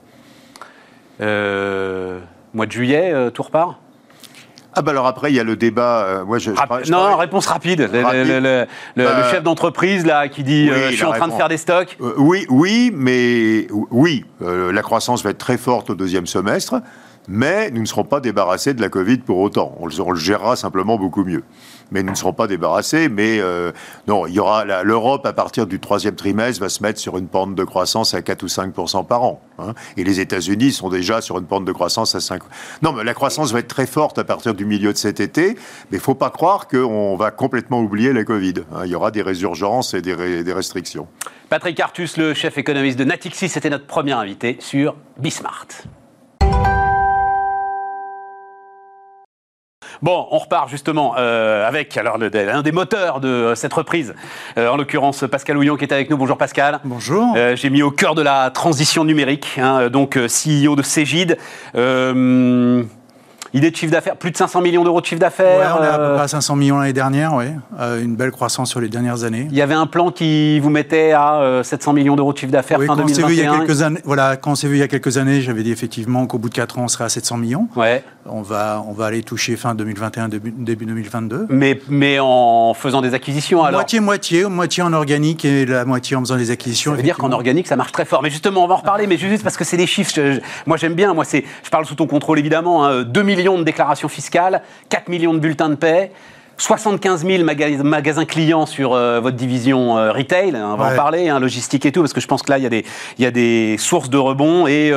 Euh, mois de juillet, euh, tout repart? Ah bah alors après il y a le débat. Euh, moi je, non réponse rapide. Le, bah, chef d'entreprise là qui dit je suis en train de faire des stocks. oui oui mais oui la croissance va être très forte au deuxième semestre mais nous ne serons pas débarrassés de la Covid pour autant. On le, gérera simplement beaucoup mieux. Mais nous ne serons pas débarrassés. Mais euh, non, il y aura l'Europe à partir du troisième trimestre va se mettre sur une pente de croissance à 4 ou 5% par an. Hein. Et les États-Unis sont déjà sur une pente de croissance à 5. Non, mais la croissance va être très forte à partir du milieu de cet été. Mais il faut pas croire qu'on va complètement oublier la Covid. Hein. Il y aura des résurgences et des, des restrictions. Patrick Artus, le chef économiste de Natixis, c'était notre premier invité sur Bismart. Bon, on repart justement euh, avec alors l'un des moteurs de euh, cette reprise, euh, en l'occurrence Pascal Houillon qui est avec nous. Bonjour Pascal. Bonjour. J'ai mis au cœur de la transition numérique, hein, donc CEO de Cégide. Idée de chiffre d'affaires, plus de 500 millions d'euros de chiffre d'affaires. on est à peu près à 500 millions l'année dernière, oui. Euh, une belle croissance sur les dernières années. Il y avait un plan qui vous mettait à 700 euh, millions d'euros de chiffre d'affaires fin quand 2021. Vu il y a quelques années, voilà, quand on s'est vu il y a quelques années, j'avais dit effectivement qu'au bout de 4 ans, on serait à 700 millions. Ouais. On va, on va aller toucher fin 2021, début, début 2022. Mais, mais en faisant des acquisitions alors Moitié-moitié, moitié en organique et la moitié en faisant des acquisitions. Ça veut dire qu'en organique, ça marche très fort. Mais justement, on va en reparler, mais juste parce que c'est des chiffres. moi, j'aime bien. Moi, c'est, je parle sous ton contrôle évidemment. Hein, 2 millions de déclarations fiscale, 4 millions de bulletins de paix, 75 000 magasins clients sur euh, votre division euh, retail, hein, on va en parler, hein, logistique et tout, parce que je pense que là, il y a des, il y a des sources de rebond et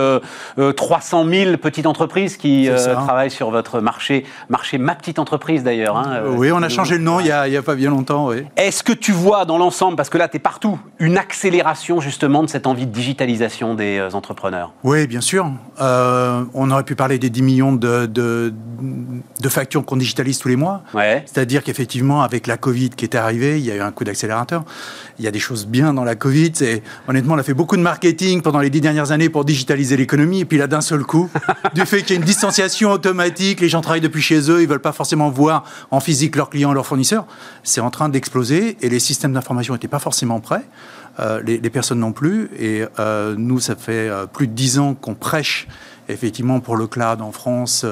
300 euh, 000 petites entreprises qui travaillent sur votre marché, marché Ma Petite Entreprise d'ailleurs. Hein, oui, on a changé le nom il n'y a, a, pas bien longtemps. Oui. Est-ce que tu vois dans l'ensemble, parce que là, tu es partout, une accélération justement de cette envie de digitalisation des entrepreneurs? Oui, bien sûr. on aurait pu parler des 10 millions de, de, de factures qu'on digitalise tous les mois. Ouais. C'est-à-dire dire qu'effectivement, avec la Covid qui est arrivée, il y a eu un coup d'accélérateur. Il y a des choses bien dans la Covid. Et honnêtement, on a fait beaucoup de marketing pendant les dix dernières années pour digitaliser l'économie. Et puis là, d'un seul coup, du fait qu'il y a une distanciation automatique, les gens travaillent depuis chez eux, ils veulent pas forcément voir en physique leurs clients, leurs fournisseurs. C'est en train d'exploser et les systèmes d'information n'étaient pas forcément prêts. Euh, les, personnes non plus. Et euh, nous, ça fait euh, plus de dix ans qu'on prêche effectivement pour le cloud en France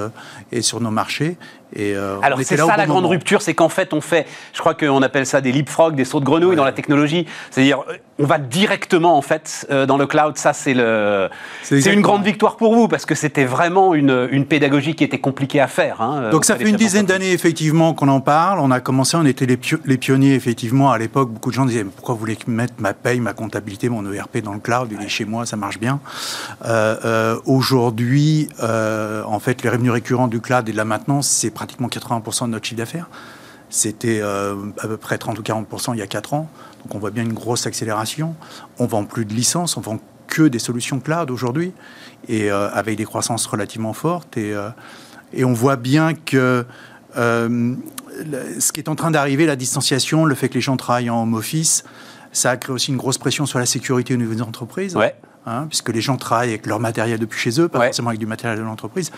et sur nos marchés. Euh, Alors c'est ça la grande rupture, c'est qu'en fait on fait, je crois qu'on appelle ça des leapfrogs, des sauts de grenouille dans la technologie. C'est-à-dire on va directement en fait euh, dans le cloud. Ça c'est le, c'est une grande victoire pour vous parce que c'était vraiment une, une, pédagogie qui était compliquée à faire. Hein, Donc ça fait une dizaine d'années effectivement qu'on en parle. On a commencé, on était les, les pionniers effectivement à l'époque. Beaucoup de gens disaient pourquoi vous voulez mettre ma paye, ma comptabilité, mon ERP dans le cloud? Il est chez moi, ça marche bien. Euh, aujourd'hui, en fait, les revenus récurrents du cloud et de la maintenance, c'est pratiquement 80% de notre chiffre d'affaires. C'était euh, à peu près 30 ou 40% il y a 4 ans. Donc on voit bien une grosse accélération. On vend plus de licences, on vend que des solutions cloud aujourd'hui, et euh, avec des croissances relativement fortes. Et, euh, on voit bien que ce qui est en train d'arriver, la distanciation, le fait que les gens travaillent en home office, ça a créé aussi une grosse pression sur la sécurité au niveau des entreprises. Ouais. Hein, puisque les gens travaillent avec leur matériel depuis chez eux, pas forcément avec du matériel de l'entreprise.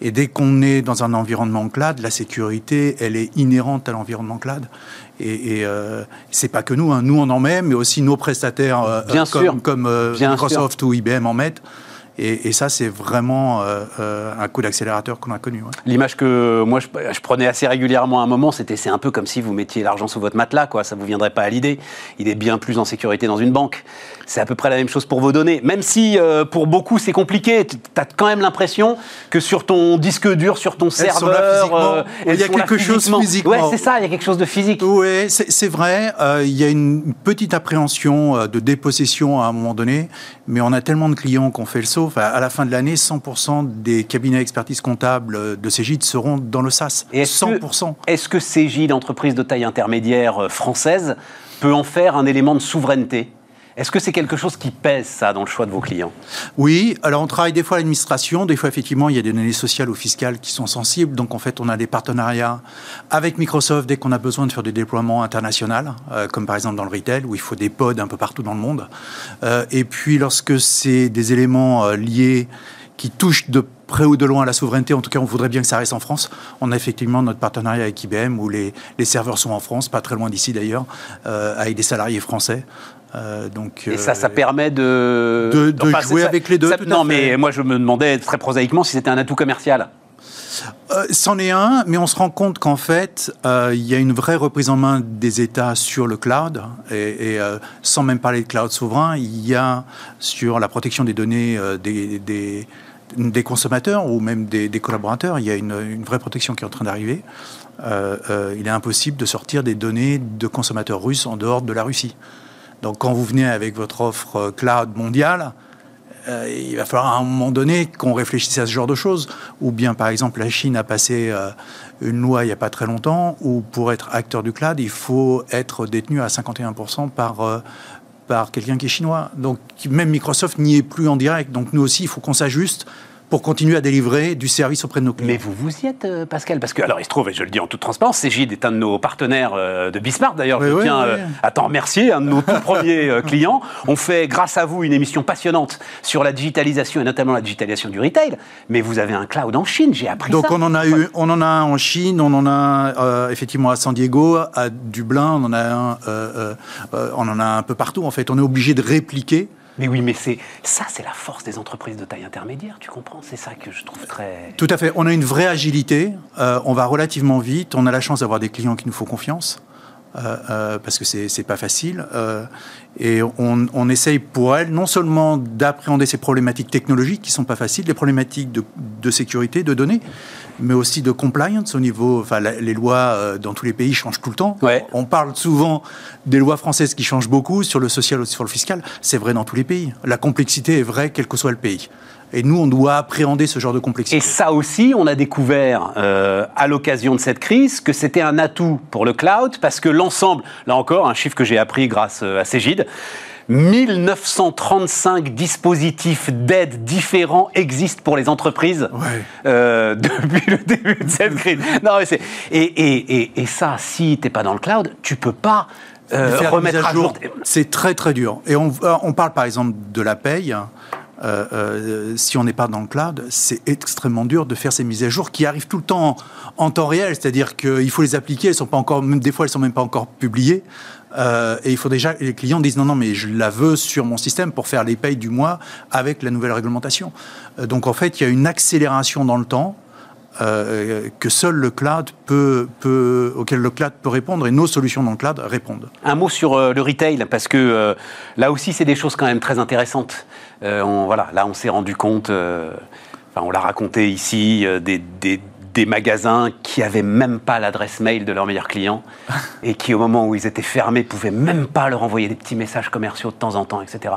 Et dès qu'on est dans un environnement cloud, la sécurité, elle est inhérente à l'environnement cloud. Et, et euh, c'est pas que nous, hein. nous on en met, mais aussi nos prestataires euh, comme, comme euh, Microsoft ou IBM en mettent. Et, ça, c'est vraiment euh, euh, un coup d'accélérateur qu'on a connu. L'image que moi, je, prenais assez régulièrement à un moment, c'était c'est un peu comme si vous mettiez l'argent sous votre matelas, quoi. Ça vous viendrait pas à l'idée. Il est bien plus en sécurité dans une banque. C'est à peu près la même chose pour vos données. Même si euh, pour beaucoup c'est compliqué, tu as quand même l'impression que sur ton disque dur, sur ton serveur, il y a quelque chose physiquement. Ouais, c'est ça, il y a quelque chose de physique. Oui, c'est vrai. il y a une petite appréhension de dépossession à un moment donné, mais on a tellement de clients qu'on fait le saut à la fin de l'année, 100% des cabinets expertise comptable de Cégide seront dans le SaaS. Et est-ce 100%. est-ce que Cégide, entreprise de taille intermédiaire française, peut en faire un élément de souveraineté? Est-ce que c'est quelque chose qui pèse, ça, dans le choix de vos clients? Oui, alors on travaille des fois à l'administration, des fois effectivement il y a des données sociales ou fiscales qui sont sensibles, donc en fait on a des partenariats avec Microsoft dès qu'on a besoin de faire des déploiements internationaux, euh, comme par exemple dans le retail, où il faut des pods un peu partout dans le monde. Euh, et puis lorsque c'est des éléments euh, liés qui touchent de près ou de loin à la souveraineté, en tout cas on voudrait bien que ça reste en France, on a effectivement notre partenariat avec IBM, où les, les serveurs sont en France, pas très loin d'ici d'ailleurs, avec des salariés français. Euh, donc, et ça, ça euh, permet de, de, jouer avec les deux. non, mais moi je me demandais très prosaïquement si c'était un atout commercial. Euh, c'en est un, mais on se rend compte qu'en fait, il y a une vraie reprise en main des États sur le cloud, et, sans même parler de cloud souverain, il y a sur la protection des données des, des, des, consommateurs ou même des, collaborateurs, il y a une, une, vraie protection qui est en train d'arriver. il est impossible de sortir des données de consommateurs russes en dehors de la Russie. Donc quand vous venez avec votre offre euh, cloud mondiale, euh, il va falloir à un moment donné qu'on réfléchisse à ce genre de choses. Ou bien, par exemple, la Chine a passé euh, une loi il n'y a pas très longtemps où pour être acteur du cloud, il faut être détenu à 51% par, par quelqu'un qui est chinois. Donc même Microsoft n'y est plus en direct. Donc nous aussi, il faut qu'on s'ajuste pour continuer à délivrer du service auprès de nos clients. Mais vous vous y êtes, euh, Pascal Parce que, alors, il se trouve, et je le dis en toute transparence, Cégide est un de nos partenaires euh, de Bismarck. D'ailleurs, je tiens euh, à t'en remercier, un de nos tout premiers clients. On fait, grâce à vous, une émission passionnante sur la digitalisation et notamment la digitalisation du retail. Mais vous avez un cloud en Chine, j'ai appris Donc ça. Donc, on en a eu, on en a un en Chine, on en a effectivement à San Diego, à Dublin, on en a un, on en a un peu partout. En fait, on est obligé de répliquer mais oui, mais c'est ça, c'est la force des entreprises de taille intermédiaire, tu comprends? C'est ça que je trouve très... Tout à fait. On a une vraie agilité, euh, on va relativement vite, on a la chance d'avoir des clients qui nous font confiance. Euh, euh, parce que c'est pas facile. et on, on, essaye pour elles non seulement d'appréhender ces problématiques technologiques qui sont pas faciles, les problématiques de, de sécurité, de données, mais aussi de compliance au niveau. Enfin, les lois euh, dans tous les pays changent tout le temps. On parle souvent des lois françaises qui changent beaucoup sur le social ou sur le fiscal. C'est vrai dans tous les pays. La complexité est vraie quel que soit le pays. Et nous, on doit appréhender ce genre de complexité. Et ça aussi, on a découvert euh, à l'occasion de cette crise que c'était un atout pour le cloud parce que l'ensemble, là encore, un chiffre que j'ai appris grâce euh, à Cégide, 1935 dispositifs d'aide différents existent pour les entreprises euh, depuis le début de cette crise. Non, mais et, et, et, ça, si tu n'es pas dans le cloud, tu peux pas euh, remettre à jour. C'est très très dur. Et on, on, parle par exemple de la paye. Si on n'est pas dans le cloud, c'est extrêmement dur de faire ces mises à jour qui arrivent tout le temps en, temps réel, c'est-à-dire qu'il faut les appliquer, elles sont pas encore, même des fois elles sont même pas encore publiées. Euh, et il faut déjà, les clients disent non, non, mais je la veux sur mon système pour faire les payes du mois avec la nouvelle réglementation. Euh, donc en fait, il y a une accélération dans le temps. Euh, que seul le cloud peut, auquel le cloud peut répondre et nos solutions dans le cloud répondent. Un mot sur le retail, parce que là aussi, c'est des choses quand même très intéressantes. On, voilà, là, on s'est rendu compte, enfin, on l'a raconté ici, des, des, des magasins qui avaient même pas l'adresse mail de leurs meilleurs clients et qui, au moment où ils étaient fermés, pouvaient même pas leur envoyer des petits messages commerciaux de temps en temps, etc.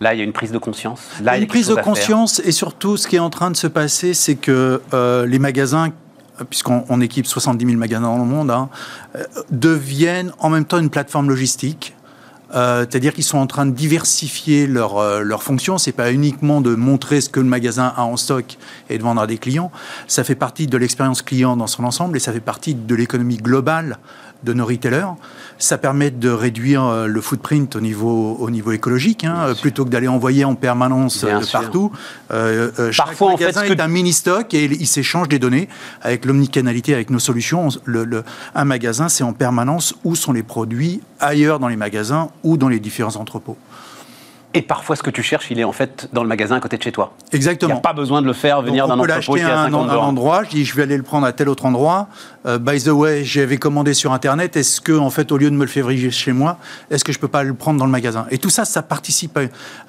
Là, il y a une prise de conscience. Là, il y a une prise de conscience et surtout, ce qui est en train de se passer, c'est que euh, les magasins puisqu'on équipe 70 000 magasins dans le monde, hein, euh, deviennent en même temps une plateforme logistique euh, c'est-à-dire qu'ils sont en train de diversifier leurs euh, leur fonctions. C'est pas uniquement de montrer ce que le magasin a en stock et de vendre à des clients. Ça fait partie de l'expérience client dans son ensemble et ça fait partie de l'économie globale de nos retailers. Ça permet de réduire euh, le footprint au niveau, au niveau écologique, hein, plutôt que d'aller envoyer en permanence de partout. Euh, euh, chaque Parfois, magasin en fait, est un mini-stock et il s'échange des données avec l'omnicanalité, avec nos solutions. Le, un magasin, c'est en permanence où sont les produits ailleurs dans les magasins ou dans les différents entrepôts. Et parfois, ce que tu cherches, il est en fait dans le magasin à côté de chez toi. Exactement. Il n'y a pas besoin de le faire venir d'un entrepôt qui est à 50 un, un endroit, je dis je vais aller le prendre à tel autre endroit. Euh, by the way, j'avais commandé sur Internet. Est-ce que, en fait, au lieu de me le faire chez moi, est-ce que je peux pas le prendre dans le magasin? Et tout ça, ça participe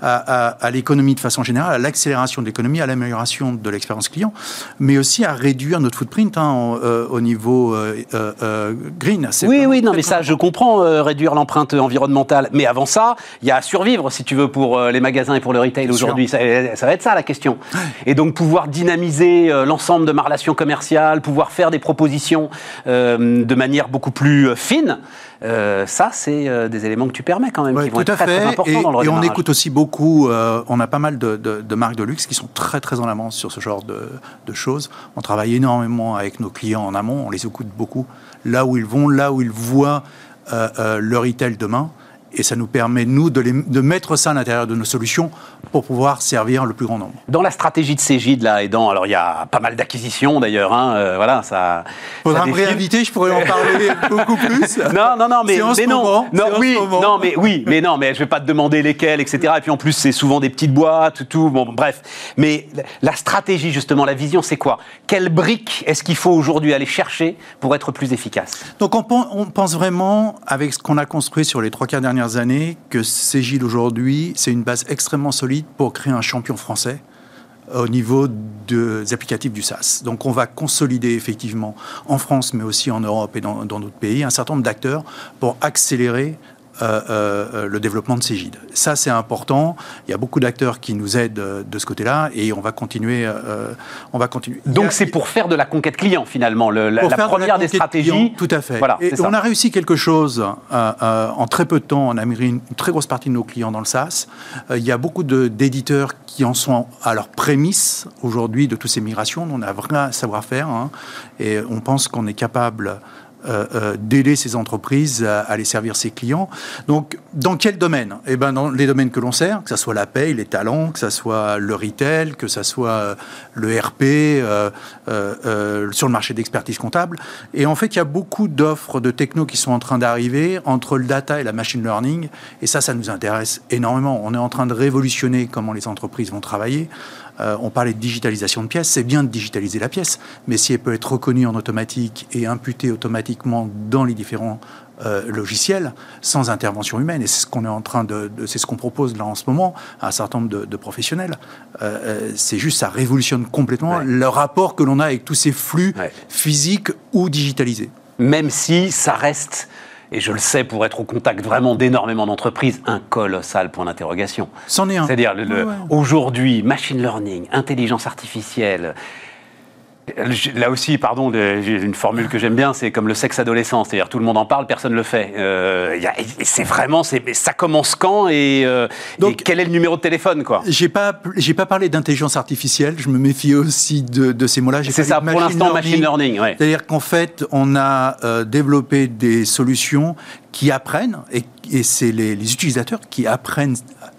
à, l'économie de façon générale, à l'accélération de l'économie, à l'amélioration de l'expérience client, mais aussi à réduire notre footprint hein, euh, au niveau euh, green. Oui, oui, non, mais ça, je comprends réduire l'empreinte environnementale. Mais avant ça, il y a à survivre, si tu veux pour les magasins et pour le retail aujourd'hui ça, ça, va être ça la question. Et donc pouvoir dynamiser l'ensemble de ma relation commerciale, pouvoir faire des propositions de manière beaucoup plus fine. Euh, ça, c'est euh, des éléments que tu permets quand même, qui vont être très, importants dans le Et on écoute aussi beaucoup, euh, on a pas mal de, marques de luxe qui sont très très en avance sur ce genre de, de, choses. On travaille énormément avec nos clients en amont, on les écoute beaucoup, là où ils vont, là où ils voient leur retail demain et ça nous permet, nous, de, de mettre ça à l'intérieur de nos solutions pour pouvoir servir le plus grand nombre. Dans la stratégie de Cégide, là, et dans, alors il y a pas mal d'acquisitions d'ailleurs, hein, euh, voilà, ça. Faudra me réinviter, je pourrais en parler beaucoup plus. Non, non, non, mais, mais non, non, oui, non, mais oui, mais non, mais je vais pas te demander lesquels, etc. Et puis en plus, c'est souvent des petites boîtes, tout, bon, bref. Mais la stratégie, justement, la vision, c'est quoi? Quelle brique est-ce qu'il faut aujourd'hui aller chercher pour être plus efficace? Donc on, on pense vraiment, avec ce qu'on a construit sur les trois quarts dernières années que Cégide aujourd'hui, c'est une base extrêmement solide pour créer un champion français au niveau des applicatifs du SaaS. Donc on va consolider effectivement en France, mais aussi en Europe et dans d'autres pays, un certain nombre d'acteurs pour accélérer le développement de Cégide. Ça, c'est important. Il y a beaucoup d'acteurs qui nous aident euh, de ce côté-là et on va continuer. on va continuer. Donc, c'est pour faire de la conquête client, finalement, le, la, première des stratégies. tout à fait. Voilà, et on a réussi quelque chose en très peu de temps. On a mis une très grosse partie de nos clients dans le SaaS. il y a beaucoup d'éditeurs qui en sont à leur prémisse aujourd'hui de toutes ces migrations. On a un vrai savoir-faire hein, et on pense qu'on est capable euh, euh, d'aider ces entreprises à, aller servir ses clients. Donc, dans quel domaine? Eh ben, dans les domaines que l'on sert, que ce soit la paye, les talents, que ce soit le retail, que ce soit euh, le RP, sur le marché d'expertise comptable. Et en fait, il y a beaucoup d'offres de techno qui sont en train d'arriver entre le data et la machine learning. Et ça, ça nous intéresse énormément. On est en train de révolutionner comment les entreprises vont travailler. Euh, on parlait de digitalisation de pièces, c'est bien de digitaliser la pièce, mais si elle peut être reconnue en automatique et imputée automatiquement dans les différents euh, logiciels sans intervention humaine. Et c'est ce qu'on est en train de, c'est ce qu'on propose là en ce moment à un certain nombre de, professionnels. Euh, c'est juste ça révolutionne complètement le rapport que l'on a avec tous ces flux physiques ou digitalisés. Même si ça reste et je le sais pour être au contact vraiment d'énormément d'entreprises, un colossal point d'interrogation. C'en est un. C'est-à-dire, aujourd'hui, machine learning, intelligence artificielle, Là aussi, pardon, j'ai une formule que j'aime bien, c'est comme le sexe adolescent, c'est-à-dire tout le monde en parle, personne ne le fait. Euh, c'est vraiment, ça commence quand et, euh, Donc, quel est le numéro de téléphone, quoi? J'ai pas, j'ai pas parlé d'intelligence artificielle. Je me méfie aussi de, ces mots-là. C'est ça, pour l'instant, machine learning. C'est-à-dire qu'en fait, on a euh, développé des solutions qui apprennent et, c'est les, les, utilisateurs qui apprennent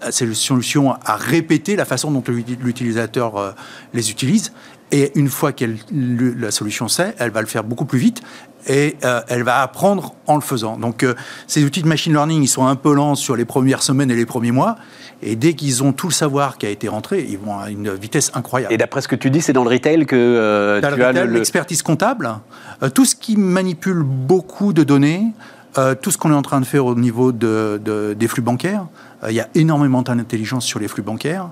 ces solutions à répéter la façon dont l'utilisateur les utilise et une fois que la solution sait, elle va le faire beaucoup plus vite et euh, elle va apprendre en le faisant. Donc euh, ces outils de machine learning, ils sont un peu lents sur les premières semaines et les premiers mois. Et dès qu'ils ont tout le savoir qui a été rentré, ils vont à une vitesse incroyable. Et d'après ce que tu dis, c'est dans le retail que euh, tu as l'expertise comptable, tout ce qui manipule beaucoup de données, tout ce qu'on est en train de faire au niveau de, des flux bancaires. il y a énormément d'intelligence sur les flux bancaires.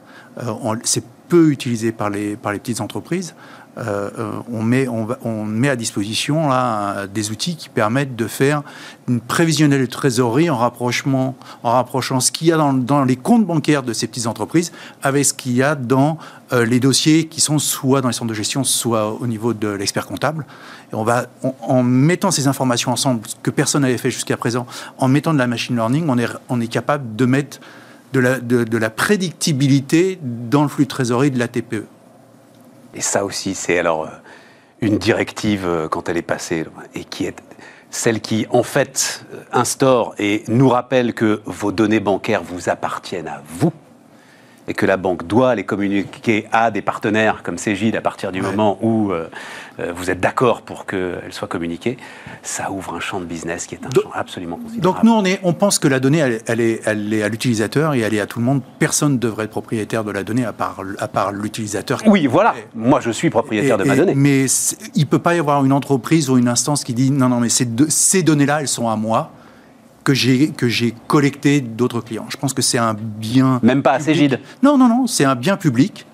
c'est peu utilisé par les, par les petites entreprises. Euh, euh, on, met, on, met à disposition là, des outils qui permettent de faire une prévisionnelle de trésorerie en, rapprochement, en rapprochant ce qu'il y a dans, dans, les comptes bancaires de ces petites entreprises avec ce qu'il y a dans euh, les dossiers qui sont soit dans les centres de gestion, soit au niveau de l'expert comptable. Et on va, en mettant ces informations ensemble, ce que personne n'avait fait jusqu'à présent, en mettant de la machine learning, on est, on est capable de mettre de la, prédictibilité dans le flux de trésorerie de la TPE. Et ça aussi, c'est alors euh, une directive euh, quand elle est passée et qui est celle qui en fait euh, instaure et nous rappelle que vos données bancaires vous appartiennent à vous et que la banque doit les communiquer à des partenaires comme Cégide à partir du moment où euh, euh, vous êtes d'accord pour qu'elles soient communiquées, ça ouvre un champ de business qui est un champ absolument considérable. Donc nous, on, est, on pense que la donnée, elle, est, elle est à l'utilisateur et elle est à tout le monde. Personne ne devrait être propriétaire de la donnée à part, à part l'utilisateur. Oui, voilà. Moi, je suis propriétaire de ma donnée. Mais il ne peut pas y avoir une entreprise ou une instance qui dit non, non, mais ces, ces données-là, elles sont à moi que j'ai que j'ai collecté d'autres clients. Je pense que c'est un bien. Même pas assez Gide. Non, non, non, c'est un bien public.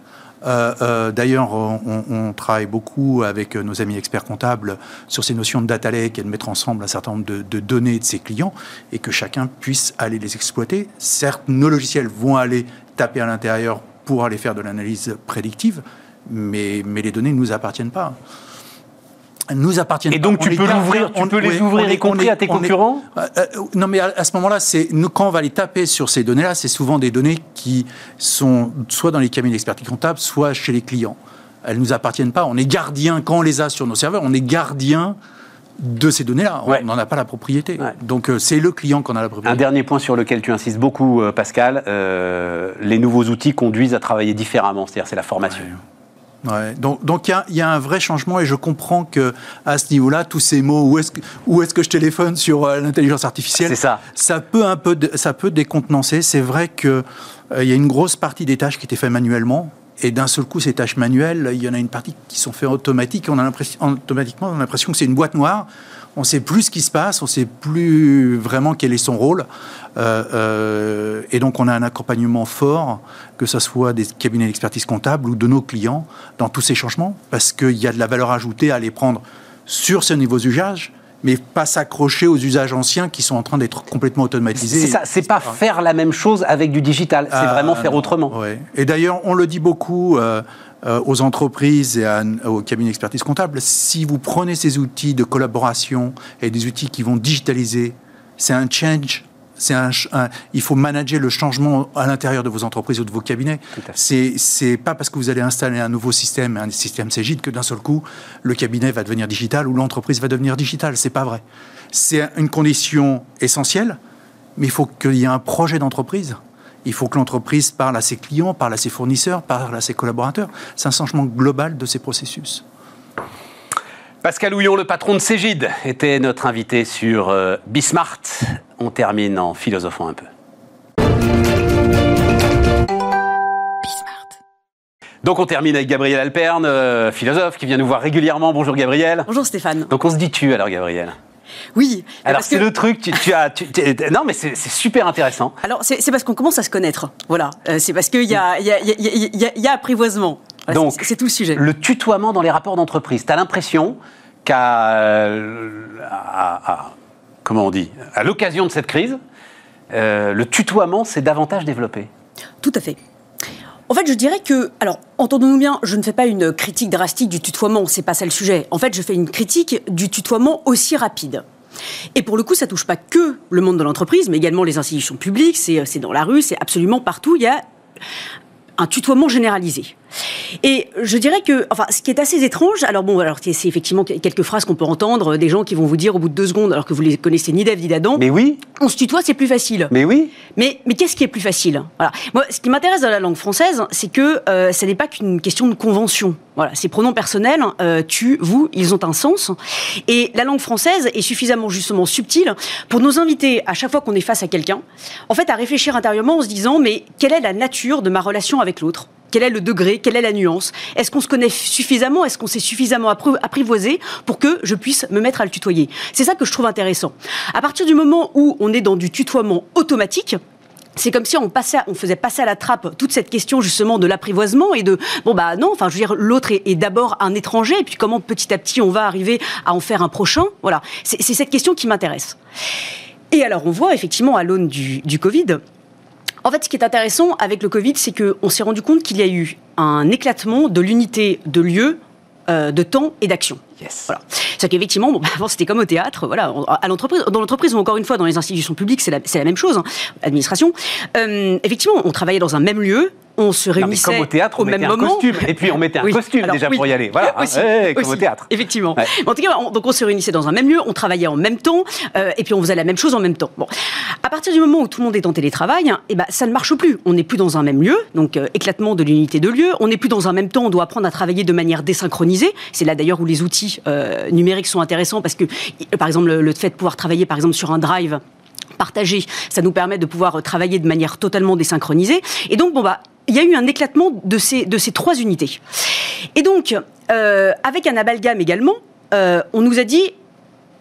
D'ailleurs, on, travaille beaucoup avec nos amis experts comptables sur ces notions de data lake et de mettre ensemble un certain nombre de, de données de ses clients et que chacun puisse aller les exploiter. Certes, nos logiciels vont aller taper à l'intérieur pour aller faire de l'analyse prédictive, mais, mais les données ne nous appartiennent pas nous appartiennent. Et donc tu peux l'ouvrir, tu peux les ouvrir y compris à tes concurrents euh, euh, Non, mais à, ce moment-là, c'est quand on va les taper sur ces données-là, c'est souvent des données qui sont soit dans les cabinets d'expertise comptable, soit chez les clients. Elles nous appartiennent pas. On est gardien quand on les a sur nos serveurs. On est gardien de ces données-là. On n'en a pas la propriété. Donc euh, c'est le client qu'on a la propriété. Un dernier point sur lequel tu insistes beaucoup, Pascal, euh, les nouveaux outils conduisent à travailler différemment, c'est-à-dire c'est la formation. Ouais. Donc, donc il y, a un vrai changement et je comprends que à ce niveau-là, tous ces mots, où est-ce que, où est-ce que je téléphone sur l'intelligence artificielle, ça. ça peut un peu, ça peut décontenancer. C'est vrai que il y a une grosse partie des tâches qui étaient faites manuellement. Et d'un seul coup, ces tâches manuelles, il y en a une partie qui sont faites automatiques. On a l'impression, automatiquement, on a l'impression que c'est une boîte noire. On ne sait plus ce qui se passe, on ne sait plus vraiment quel est son rôle. Euh, euh, et donc, on a un accompagnement fort, que ce soit des cabinets d'expertise comptable ou de nos clients, dans tous ces changements, parce qu'il y a de la valeur ajoutée à les prendre sur ce niveau d'usage, mais pas s'accrocher aux usages anciens qui sont en train d'être complètement automatisés. C'est ça, c'est pas faire la même chose avec du digital, c'est ah, vraiment faire autrement. Et d'ailleurs, on le dit beaucoup euh, euh, aux entreprises et aux cabinets d'expertise comptable, si vous prenez ces outils de collaboration et des outils qui vont digitaliser, c'est un change c'est un, il faut manager le changement à l'intérieur de vos entreprises ou de vos cabinets. C'est, c'est pas parce que vous allez installer un nouveau système, un système Cégide, que d'un seul coup, le cabinet va devenir digital ou l'entreprise va devenir digitale. C'est pas vrai. C'est une condition essentielle, mais il faut qu'il y ait un projet d'entreprise. Il faut que l'entreprise parle à ses clients, parle à ses fournisseurs, parle à ses collaborateurs. C'est un changement global de ces processus. Pascal Houillon, le patron de Cégide, était notre invité sur euh, Bismart. On termine en philosophant un peu. Donc on termine avec Gabriel Alperne, euh, philosophe, qui vient nous voir régulièrement. Bonjour Gabriel. Bonjour Stéphane. Donc on se dit tu alors Gabriel? Oui. Alors c'est le truc, tu, as, non mais c'est super intéressant. Alors c'est parce qu'on commence à se connaître, voilà. Euh, c'est parce qu'il y, a, apprivoisement. Donc, c'est tout le sujet. Le tutoiement dans les rapports d'entreprise. Tu as l'impression qu'à. Euh, comment on dit À l'occasion de cette crise, euh, le tutoiement s'est davantage développé. Tout à fait. En fait, je dirais que, alors, entendons-nous bien, je ne fais pas une critique drastique du tutoiement, c'est pas ça le sujet. En fait, je fais une critique du tutoiement aussi rapide. Et pour le coup, ça touche pas que le monde de l'entreprise, mais également les institutions publiques, c'est dans la rue, c'est absolument partout. Il y a un tutoiement généralisé. Et je dirais que, enfin, ce qui est assez étrange, alors bon, alors c'est effectivement quelques phrases qu'on peut entendre, des gens qui vont vous dire au bout de deux secondes, alors que vous les connaissez ni d'Ève ni d'Adam. Mais oui. On se tutoie, c'est plus facile. Mais oui. Mais, mais qu'est-ce qui est plus facile? Voilà. Moi, ce qui m'intéresse dans la langue française, c'est que euh, ce n'est pas qu'une question de convention. Voilà, ces pronoms personnels, euh, tu, vous, ils ont un sens. Et la langue française est suffisamment justement subtile pour nous inviter, à chaque fois qu'on est face à quelqu'un, en fait, à réfléchir intérieurement en se disant, mais quelle est la nature de ma relation avec l'autre? Quel est le degré? Quelle est la nuance? Est-ce qu'on se connaît suffisamment? Est-ce qu'on s'est suffisamment apprivoisé pour que je puisse me mettre à le tutoyer? C'est ça que je trouve intéressant. À partir du moment où on est dans du tutoiement automatique, c'est comme si on, faisait passer à la trappe toute cette question justement de l'apprivoisement et de bon bah non, enfin je veux dire l'autre est, d'abord un étranger et puis comment petit à petit on va arriver à en faire un prochain? Voilà, c'est cette question qui m'intéresse. Et alors on voit effectivement à l'aune du Covid en fait, ce qui est intéressant avec le Covid, c'est qu'on s'est rendu compte qu'il y a eu un éclatement de l'unité de lieu, euh, de temps et d'action. Yes. Voilà. C'est qu'effectivement, bon, avant c'était comme au théâtre, voilà, à l'entreprise, dans l'entreprise ou encore une fois dans les institutions publiques, c'est la, la, même chose, hein, administration. Euh, effectivement, on travaillait dans un même lieu, on se réunissait comme au, théâtre, au même moment. Costume. Et puis on mettait un costume déjà pour y aller. Voilà, hein. comme au théâtre. Effectivement. En tout cas, on, donc on se réunissait dans un même lieu, on travaillait en même temps, euh, et puis on faisait la même chose en même temps. Bon, à partir du moment où tout le monde est en télétravail, et eh ben ça ne marche plus. On n'est plus dans un même lieu, donc euh, éclatement de l'unité de lieu. On n'est plus dans un même temps. On doit apprendre à travailler de manière désynchronisée. C'est là d'ailleurs où les outils euh, numériques sont intéressants parce que, par exemple, le, fait de pouvoir travailler par exemple sur un drive partagé, ça nous permet de pouvoir travailler de manière totalement désynchronisée. Et donc, bon, bah, il y a eu un éclatement de ces, de trois unités. Et donc, euh, avec un amalgame également, euh, on nous a dit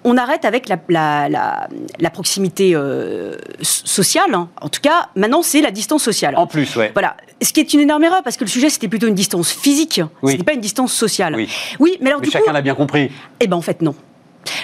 on arrête avec la, la, la, la proximité euh, sociale. hein. En tout cas, maintenant, c'est la distance sociale. En plus, ouais. Voilà. Ce qui est une énorme erreur, parce que le sujet, c'était plutôt une distance physique. Oui. Ce n'est pas une distance sociale. Oui. Oui, mais alors Mais du coup, chacun l'a bien compris. eh ben en fait non.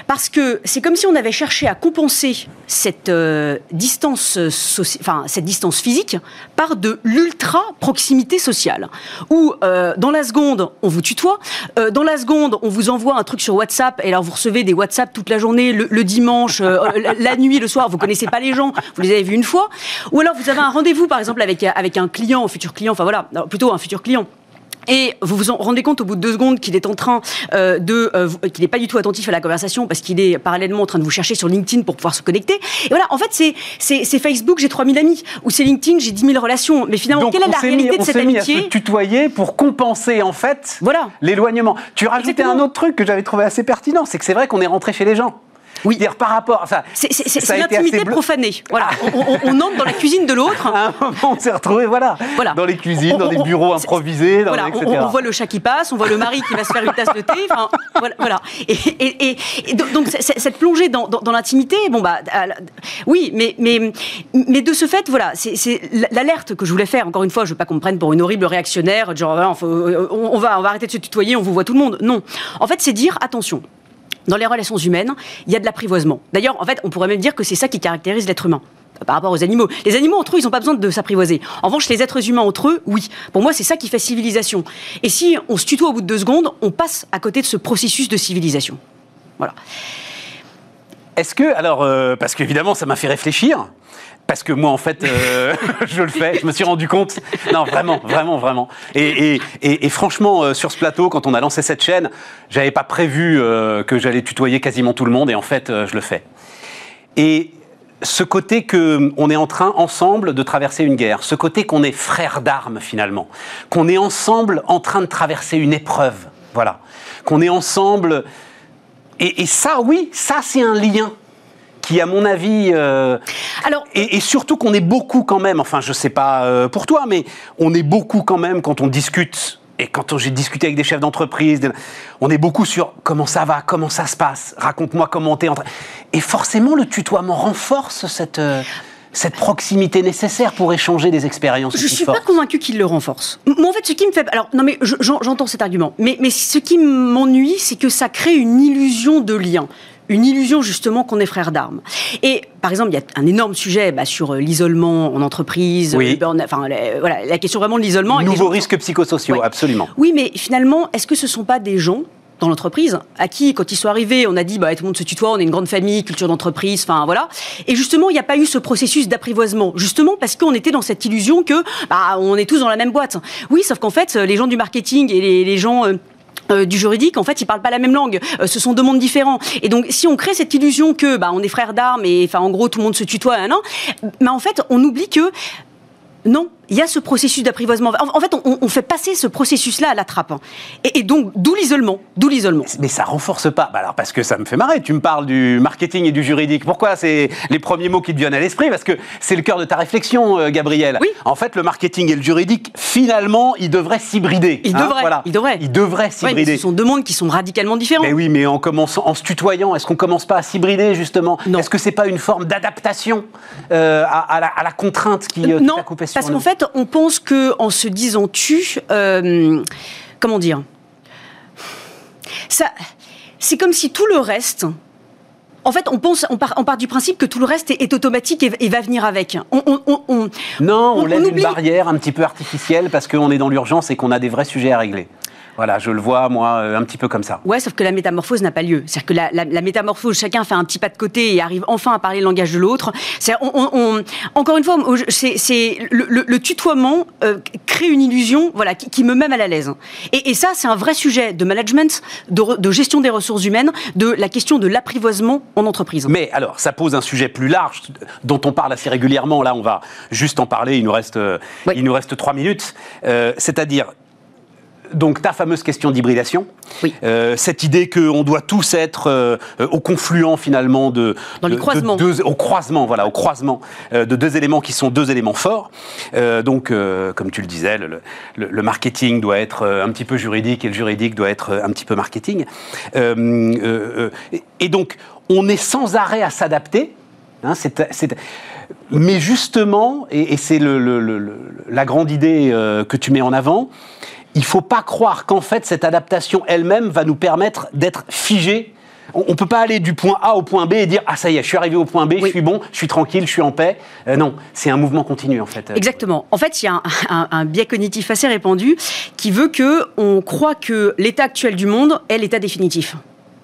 Parce que c'est comme si on avait cherché à compenser cette euh, distance soci- enfin cette distance physique par de l'ultra proximité sociale. Où euh, dans la seconde on vous tutoie, euh, dans la seconde on vous envoie un truc sur WhatsApp et alors vous recevez des WhatsApp toute la journée, le, dimanche, euh, la, la nuit, le soir, vous connaissez pas les gens, vous les avez vus une fois. Ou alors vous avez un rendez-vous par exemple avec avec un client, un futur client, enfin voilà, plutôt un futur client. Et vous vous en rendez compte au bout de deux secondes qu'il est en train euh, de, euh, vous- qu'il n'est pas du tout attentif à la conversation parce qu'il est parallèlement en train de vous chercher sur LinkedIn pour pouvoir se connecter. Et voilà, en fait, c'est c'est Facebook, j'ai 3000 amis, ou c'est LinkedIn, j'ai 10 000 relations. Mais finalement, Donc quelle est la réalité mis, de on cette s'est mis à se amitié tutoyer pour compenser en fait Voilà. l'éloignement. Tu rajoutais Exactement. un autre truc que j'avais trouvé assez pertinent, c'est que c'est vrai qu'on est rentré chez les gens. Oui. Dire par rapport, enfin, C'est l'intimité profanée. Voilà, on, on- on entre dans la cuisine de l'autre. À un moment, on s'est retroués, voilà, Voilà. dans les cuisines, On- dans des bureaux improvisés, dans Voilà, les- etc. on voit le chat qui passe, on voit le mari qui va se faire une tasse de thé. Enfin, voilà, voilà. Et, et- et- et donc, cette plongée dans, dans- dans l'intimité, bon bah, oui, mais, mais, mais de ce fait, voilà, c'est l'alerte que je voulais faire. Encore une fois, je veux pas qu'on me prenne pour une horrible réactionnaire, genre on, on va, on va arrêter de se tutoyer, on vous voit tout le monde. Non, en fait, c'est dire attention. Dans les relations humaines, il y a de l'apprivoisement. D'ailleurs, en fait, on pourrait même dire que c'est ça qui caractérise l'être humain par rapport aux animaux. Les animaux entre eux, ils n'ont pas besoin de s'apprivoiser. En revanche, les êtres humains entre eux, oui. Pour moi, c'est ça qui fait civilisation. Et si on se tutoie au bout de deux secondes, on passe à côté de ce processus de civilisation. Voilà. Est-ce que, alors, euh, parce qu'évidemment, ça m'a fait réfléchir. Parce que moi, en fait, euh, je le fais. Je me suis rendu compte. Non, vraiment, vraiment, vraiment. Et, franchement, euh, sur ce plateau, quand on a lancé cette chaîne, j'avais pas prévu euh, que j'allais tutoyer quasiment tout le monde. Et en fait, je le fais. Et ce côté que on est en train ensemble de traverser une guerre, ce côté qu'on est frères d'armes finalement, qu'on est ensemble en train de traverser une épreuve, voilà, qu'on est ensemble. Et ça, oui, ça c'est un lien qui, à mon avis, euh, Alors, et, et surtout qu'on est beaucoup quand même, enfin je sais pas euh, pour toi, mais on est beaucoup quand même quand on discute. Et quand j'ai discuté avec des chefs d'entreprise, on est beaucoup sur comment ça va, comment ça se passe, raconte-moi comment t'es en train. Et forcément, le tutoiement renforce cette, euh, cette proximité nécessaire pour échanger des expériences je aussi suis pas convaincue qu'il le renforce. Moi, en fait, ce qui me fait. Alors, non, mais je- j'en- j'entends cet argument. Mais, mais ce qui m'ennuie, c'est que ça crée une illusion de lien. Une illusion, justement, qu'on est frères d'armes. Et, par exemple, il y a un énorme sujet bah, sur euh, l'isolement en entreprise. Oui. burn- Enfin, la- voilà, la question vraiment de l'isolement. Nouveaux gens- risques psychosociaux, Ouais. absolument. Oui, mais finalement, est-ce que ce ne sont pas des gens dans l'entreprise à qui, quand ils sont arrivés, on a dit bah, tout le monde se tutoie, on est une grande famille, culture d'entreprise, enfin voilà. Et justement, il n'y a pas eu ce processus d'apprivoisement, justement parce qu'on était dans cette illusion que bah, on est tous dans la même boîte. Oui, sauf qu'en fait, les gens du marketing et les, les gens. euh, euh, du juridique, en fait, ils parlent pas la même langue. Euh, ce sont deux mondes différents. Et donc, si on crée cette illusion que, bah, on est frères d'armes et, enfin, en gros, tout le monde se tutoie, hein, non, mais en fait, on oublie que non, il y a ce processus d'apprivoisement. En, fait, on, on fait passer ce processus-là à la trappe. hein. Et, et donc, d'où l'isolement. D'où l'isolement. Mais ça renforce pas. Bah alors parce que ça me fait marrer. Tu me parles du marketing et du juridique. Pourquoi c'est les premiers mots qui te viennent à l'esprit? Parce que c'est le cœur de ta réflexion, euh, Gabriel. Oui. En fait, le marketing et le juridique, finalement, ils devraient s'hybrider. Ils hein, devraient, voilà. ils devraient. Ils devraient Ouais, mais s'hybrider. ce sont deux mondes qui sont radicalement différents. Mais oui, mais en commençant, en se tutoyant, est-ce qu'on commence pas à s'hybrider justement? Est-ce que c'est pas une forme d'adaptation euh, à, à la, à la contrainte qui, euh, non, t'a coupé sur parce qu'en fait, on pense que en se disant tu, euh, comment dire, ça, c'est comme si tout le reste. En fait, on pense, on part, on part du principe que tout le reste est, est automatique et, et va venir avec. On, on- on- on- Non, on, lève une barrière un petit peu artificielle parce qu'on est dans l'urgence et qu'on a des vrais sujets à régler. Voilà, je le vois, moi, euh, un petit peu comme ça. Ouais, sauf que la métamorphose n'a pas lieu. C'est-à-dire que la, la- la métamorphose, chacun fait un petit pas de côté et arrive enfin à parler le langage de l'autre. On- on- on- encore une fois, c'est le, le- le tutoiement euh, crée une illusion, voilà, qui, qui me met mal à l'aise. Et, et ça, c'est un vrai sujet de management, de, re- de gestion des ressources humaines, de la question de l'apprivoisement en entreprise. Mais alors, ça pose un sujet plus large dont on parle assez régulièrement. Là, on va juste en parler. Il nous reste, euh, Oui. il nous reste trois minutes. Euh, C'est-à-dire donc ta fameuse question d'hybridation, Oui. Euh, cette idée qu'on doit tous être euh, au confluent finalement de Dans les de- de croisements. deux- au croisement, voilà, au croisement euh, de deux éléments qui sont deux éléments forts. Euh, donc, euh, comme tu le disais, le, le- le marketing doit être euh, un petit peu juridique et le juridique doit être euh, un petit peu marketing. Euh, euh, euh, et- et donc, on est sans arrêt à s'adapter. hein, c'est- c'est- mais justement, et, et c'est le- la grande idée euh, que tu mets en avant, il faut pas croire qu'en fait cette adaptation elle-même va nous permettre d'être figé. On ne peut pas aller du point A au point B et dire ah ça y est, je suis arrivé au point B, je suis bon, je suis tranquille, je suis en paix. Euh, non, c'est un mouvement continu en fait. Exactement. En fait, il y a un, un- un biais cognitif assez répandu qui veut que on croit que l'état actuel du monde est l'état définitif.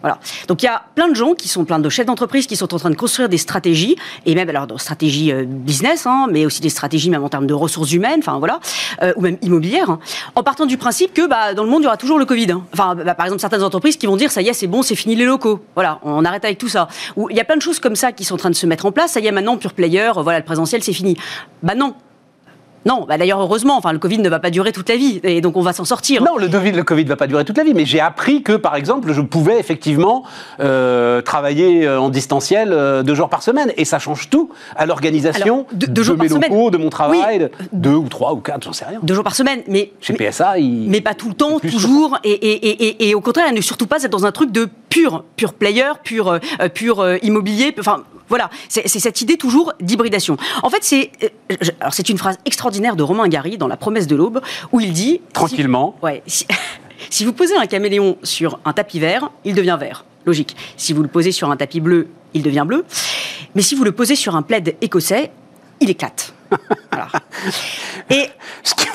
Voilà. Donc il y a plein de gens qui sont plein de chefs d'entreprise qui sont en train de construire des stratégies et même alors des stratégies euh, business, hein, mais aussi des stratégies même en termes de ressources humaines, enfin voilà, euh, ou même immobilières, hein, en partant du principe que bah, dans le monde il y aura toujours le Covid. hein. Enfin bah, par exemple certaines entreprises qui vont dire ça y est c'est bon c'est fini les locaux, voilà on arrête avec tout ça. Ou il y a plein de choses comme ça qui sont en train de se mettre en place. Ça y est maintenant pure player, euh, voilà le présentiel c'est fini. Bah non. Non, bah d'ailleurs heureusement, enfin le Covid ne va pas durer toute la vie et donc on va s'en sortir. Non, le Covid, le Covid va pas durer toute la vie, mais j'ai appris que, par exemple, je pouvais effectivement euh, travailler euh, en distanciel euh, deux jours par semaine, et ça change tout à l'organisation de, mes par semaine. de mon travail, Oui. de- deux ou trois ou quatre, j'en sais rien. Deux jours par semaine, mais Chez mais- PSA, il... mais pas tout le temps, toujours, et, et, et, et, et au contraire, ne surtout pas être dans un truc de pur, pur player, pur, euh, pur immobilier, enfin voilà, c'est cette idée toujours d'hybridation. En fait, c'est euh, c'est une phrase extraordinaire de Romain Gary dans La promesse de l'aube, où il dit Tranquillement. si- ouais, si, si vous posez un caméléon sur un tapis vert, il devient vert, logique. Si vous le posez sur un tapis bleu, il devient bleu. Mais si vous le posez sur un plaid écossais, il éclate. Voilà. Et Ce qui,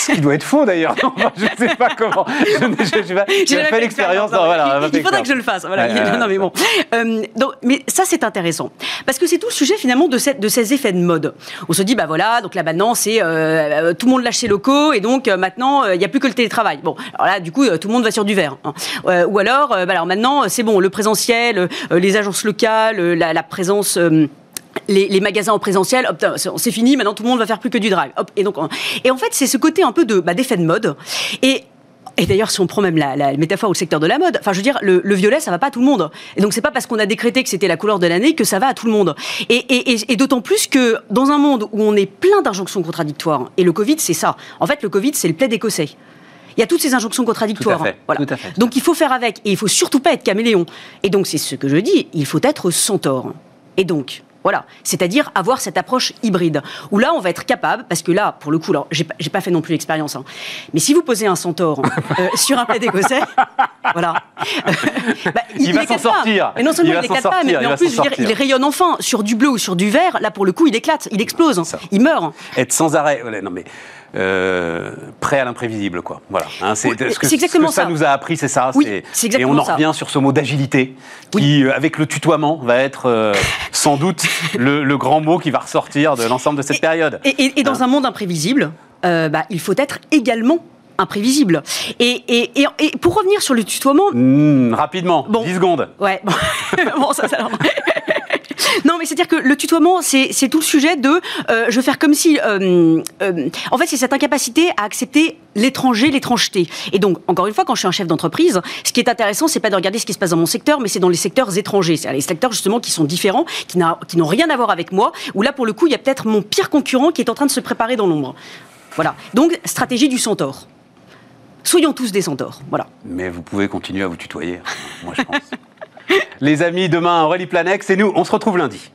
ce qui doit être faux d'ailleurs. Je ne sais pas comment. Je n'ai pas- l'expérience. voilà, il- il, faudrait que je le fasse. Voilà. Ouais, ouais, non, mais bon. Euh, donc, mais ça, c'est intéressant. Parce que c'est tout le sujet, finalement, de, cette- de ces effets de mode. On se dit, bah voilà, donc là, maintenant, c'est euh, euh, tout le monde lâche ses locaux et donc euh, maintenant, il n'y a plus que le télétravail. Bon, alors là, du coup, tout le monde va sur du verre. hein. Ou alors, bah alors maintenant, c'est bon, le présentiel, les agences locales, la, la présence. Les, les magasins en présentiel, hop, c'est fini, maintenant tout le monde va faire plus que du drive. Hop, et, donc, on- et en fait, c'est ce côté un peu de bah, d'effet de mode. Et et d'ailleurs, si on prend même la, la métaphore au secteur de la mode, enfin, je veux dire, le, le violet, ça va pas à tout le monde. Et donc, c'est pas parce qu'on a décrété que c'était la couleur de l'année que ça va à tout le monde. Et, et- et- et d'autant plus que dans un monde où on est plein d'injonctions contradictoires, et le Covid, c'est ça. En fait, le Covid, c'est le plaid écossais. Il y a toutes ces injonctions contradictoires. Tout à fait, Voilà. tout à fait, tout à Donc, il faut faire avec. Et il faut surtout pas être caméléon. Et donc, c'est ce que je dis. Il faut être centaure. Et donc, voilà, c'est-à-dire avoir cette approche hybride, où là, on va être capable, parce que là, pour le coup, alors, j'ai pas, j'ai pas fait non plus l'expérience, hein, mais si vous posez un centaure euh, sur un plaid écossais, voilà, bah, Il va éclate s'en pas. sortir. Mais non seulement Il il, va éclate pas, mais, il mais va en plus, je veux dire, il rayonne enfin sur du bleu ou sur du vert. Là, pour le coup, il éclate, il explose, il meurt. Être sans arrêt. non mais. Euh, prêt à l'imprévisible, quoi. Voilà. hein, c'est Oui, ce que, exactement ce que ça. ça. nous a appris, c'est ça. Oui, c'est Et on en ça. revient sur ce mot d'agilité, qui, euh, avec le tutoiement, va être euh, sans doute le, le grand mot qui va ressortir de l'ensemble de cette période. Et, et- et dans Hein. un monde imprévisible, euh, bah, il faut être également imprévisible. Et, et- et- et pour revenir sur le tutoiement, Hmm, rapidement, Bon. 10 secondes. Ouais, bon, Bon, ça, ça. Non, mais c'est-à-dire que le tutoiement, c'est tout le sujet de. euh, je veux faire comme si. euh, euh, en fait, c'est cette incapacité à accepter l'étranger, l'étrangeté. Et donc, encore une fois, quand je suis un chef d'entreprise, ce qui est intéressant, c'est pas de regarder ce qui se passe dans mon secteur, mais c'est dans les secteurs étrangers. C'est-à-dire les secteurs, justement, qui sont différents, qui n'ont rien à voir avec moi, où là, pour le coup, il y a peut-être mon pire concurrent qui est en train de se préparer dans l'ombre. Voilà. Donc, stratégie du centaure. Soyons tous des centaures. Voilà. Mais vous pouvez continuer à vous tutoyer, moi je pense. Les amis, demain, Aurélie Planex et nous, on se retrouve lundi.